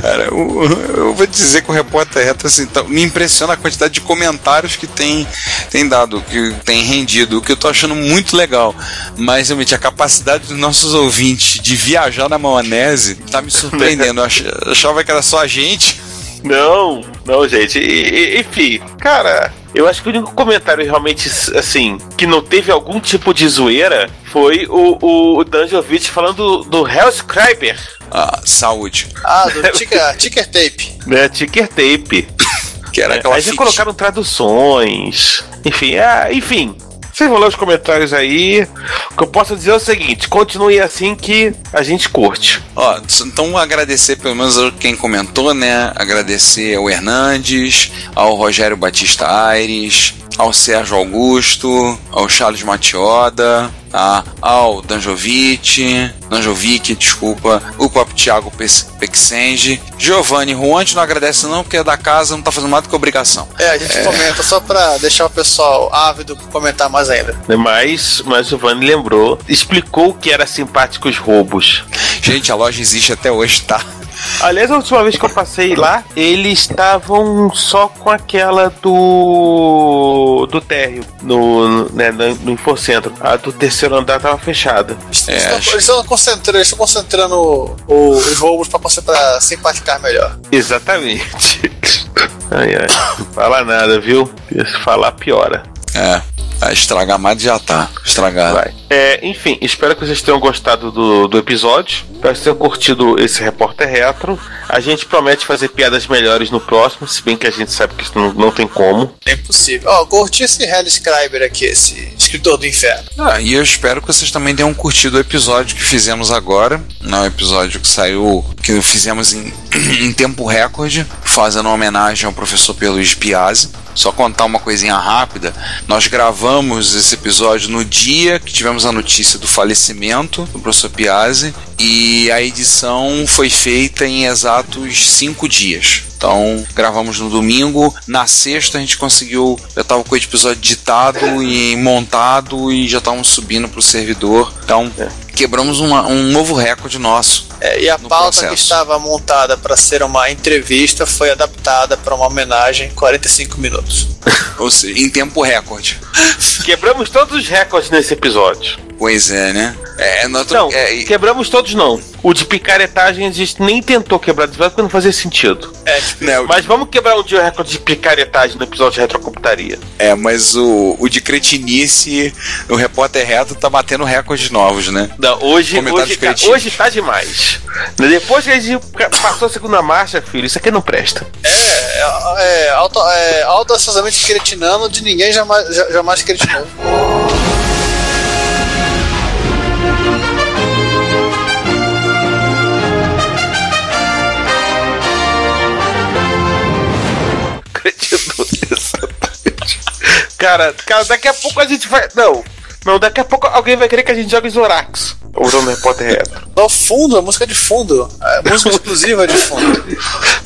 Cara, eu, eu vou dizer que o repórter retro assim, tá- me impressiona a quantidade de comentários que tem, tem dado, que tem rendido, o que eu tô achando muito legal. Mas realmente a capacidade dos nossos ouvintes de viajar na maionese tá me surpreendendo. Eu achava que era só a gente. Não, não, gente. E- e- enfim, cara, eu acho que o único comentário realmente, assim, que não teve algum tipo de zoeira foi o, o Danjovic falando do, do Hellscriber, Ah, saúde. Ah, do ticker, ticker tape. né? Ticker Tape. Que era aquela Aí já colocaram traduções. Enfim, ah, enfim. Vocês vão ler os comentários aí. O que eu posso dizer é o seguinte: continue assim que a gente curte. Ó, então agradecer pelo menos quem comentou, né? Agradecer ao Hernandes, ao Rogério Batista Aires, ao Sérgio Augusto, ao Charles Matioda, tá? ao Danjovic, Danjovic, desculpa, o próprio Thiago Pexenge, Giovanni gente não agradece não, porque é da casa, não tá fazendo mais do que obrigação. É, a gente comenta só pra deixar o pessoal ávido comentar mais ainda. Mas, mas o Giovanni lembrou, explicou o que era simpáticos roubos. Gente, a loja existe até hoje, tá? Aliás, a última vez que eu passei lá, eles estavam só com aquela do. do térreo, no, né, no, no Infocentro. A do terceiro andar tava fechada. Eles É, estão- acho- eles estão concentrando, eles estão concentrando o- o- os roubos pra, pra simpaticar melhor. Exatamente. *laughs* Ai, ai. Não fala nada, viu? Se falar, piora. É, a estragar mais já tá. Estragado. Vai. É, enfim, espero que vocês tenham gostado do, do episódio. Espero que vocês tenham curtido esse repórter retro. A gente promete fazer piadas melhores no próximo, se bem que a gente sabe que isso não, não tem como. É impossível. Ó, curti esse Hell Scriber aqui, esse escritor do inferno. Ah, e eu espero que vocês também tenham curtido o episódio que fizemos agora. Não, o episódio que saiu, que fizemos em, *clears throat* em tempo recorde, fazendo uma homenagem ao professor Pierluigi Piazzi. Só contar uma coisinha rápida. Nós gravamos esse episódio no dia que tivemos a notícia do falecimento do professor Piazzi e a edição foi feita em exatos cinco dias. Então, gravamos no domingo. Na sexta, a gente conseguiu. Já estava com o episódio editado e montado e já estávamos subindo para o servidor. Então, quebramos uma- um novo recorde nosso. É, e a No pauta que processo. estava montada para ser uma entrevista foi adaptada para uma homenagem 45 minutos. *laughs* Ou seja, em tempo recorde. *laughs* Quebramos todos os recordes nesse episódio. Pois é, né? É, nós Não, é, e- quebramos todos não. O de picaretagem a gente nem tentou quebrar episódio porque não fazia sentido. É, né, o- Mas vamos quebrar um dia o recorde de picaretagem no episódio de Retrocomputaria. é, mas o, o de cretinice, o repórter reto tá batendo recordes novos, né? Não, hoje, hoje, tá, hoje tá demais. Depois que a gente passou a segunda marcha, filho, isso aqui não presta. é, é, auto, é audaciosamente cretinando de ninguém jamais, ja- jamais cretinou. *laughs* Cara, cara, daqui a pouco a gente vai. Não, não, daqui a pouco alguém vai querer que a gente jogue Zorax. Usando repórter retro. No fundo, a música de fundo. A música *laughs* exclusiva de fundo.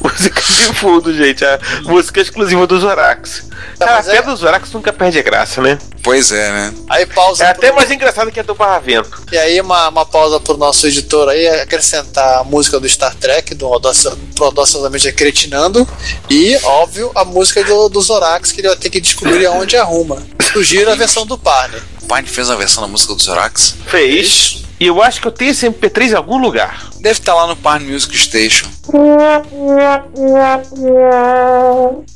música de fundo, gente. A música exclusiva do Zorax. Tá, Cara, a mas é- do Zorax nunca perde a graça, né? Pois é, né? Aí pausa. É até pro- mais engraçado que a do Barra Vento. E aí uma, uma pausa pro nosso editor aí, acrescentar a música do Star Trek, do Audaciosamente Cretinando, e, óbvio, a música do, do Zorax, que ele vai ter que descobrir aonde arruma. Sugiro a versão do Parne. O Pine fez a versão da música do Zorax. Fez. E eu acho que eu tenho esse MP3 em algum lugar. Deve estar lá no Parn Music Station.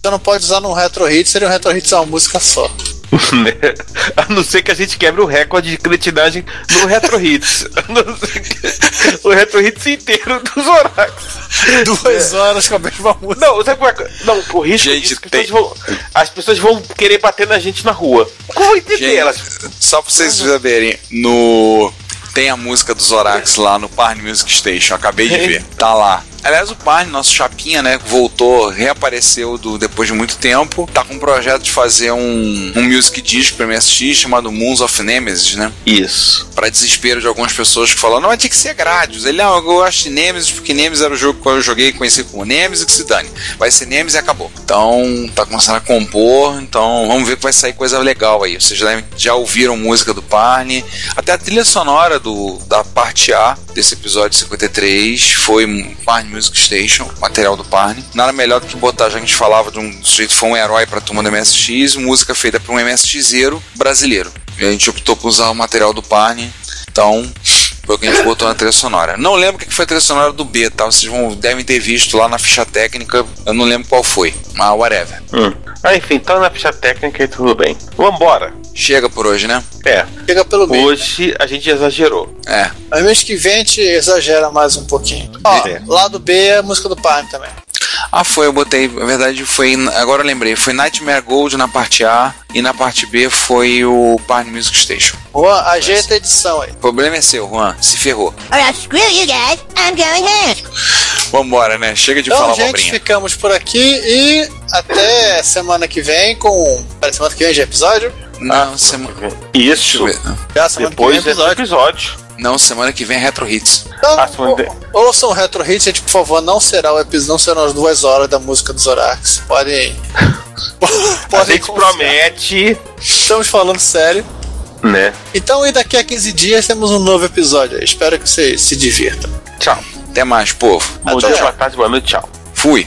Você não pode usar num Retro Hit, seria um Retro Hit uma música só. *laughs* A não ser que a gente quebre o recorde de cretinagem no Retro Hits. A não ser que- o Retro Hits inteiro do Zorax. Duas horas com a mesma música. Não, sabe qual é? Não, o risco Gente, disso é tem- as, pessoas vão, as pessoas vão querer bater na gente na rua. Como entender Gente, elas? só pra vocês saberem, no. Tem a música do Zorax lá no Parn Music Station, acabei de ver. Tá lá. Aliás, o Parn, nosso chapinha, né, voltou, reapareceu do, depois de muito tempo. Tá com um projeto de fazer um, um music disc pra MSX chamado Moons of Nemesis, né? Isso. Pra desespero de algumas pessoas que falam, não, mas tinha que ser Gradius. Ele, não, eu gosto de Nemesis porque Nemesis era o jogo que eu joguei e conheci como Nemesis que se dane. Vai ser Nemesis e acabou. Então, tá começando a compor, então vamos ver que vai sair coisa legal aí. Vocês já, já ouviram música do Parne, até a trilha sonora do, da parte A desse episódio 53 foi Parne Music Station, material do Parne. Nada melhor do que botar, já que a gente falava de um sujeito que foi um herói pra turma do MSX, música feita por um MSXero brasileiro. E a gente optou por usar o material do Parne, então foi o que a gente botou na trilha sonora. Não lembro o que foi a trilha sonora do B, tá? Vocês vão, devem ter visto lá na ficha técnica, eu não lembro qual foi, mas whatever. Hum. Ah, enfim, tá na ficha técnica e tudo bem. Vambora. Chega por hoje, né? É, Chega pelo meio. hoje a gente exagerou. É. Mas mês que vem a gente exagera mais um pouquinho. Ó, É. lado B é a música do Parne também. Ah, foi, eu botei. Na verdade, foi. Agora eu lembrei. Foi Nightmare Gold na parte A e na parte B foi o Barney Music Station. Juan, ajeita a edição aí. O problema é seu, Juan. Se ferrou. Alright, screw you guys. I'm going home. Vambora, né? Chega de Então, falar gente, abobrinha. ficamos por aqui e até semana que vem com. Pera, semana que vem já é episódio? Não, semana. Isso. Já semana Depois que vem é desse episódio. episódio. Não, semana que vem é Retro Hits. Então, Ah, ou- ouçam o Retro Hit, gente, por favor, não será o episódio, não serão as duas horas da música dos Zorax. Podem. *laughs* A podem gente confiar. promete, Estamos falando sério. né? Então, e daqui a 15 dias temos um novo episódio. Espero que vocês se divirtam. Tchau. Até mais, povo. Bom Até dia, boa tarde, boa noite, tchau. Fui.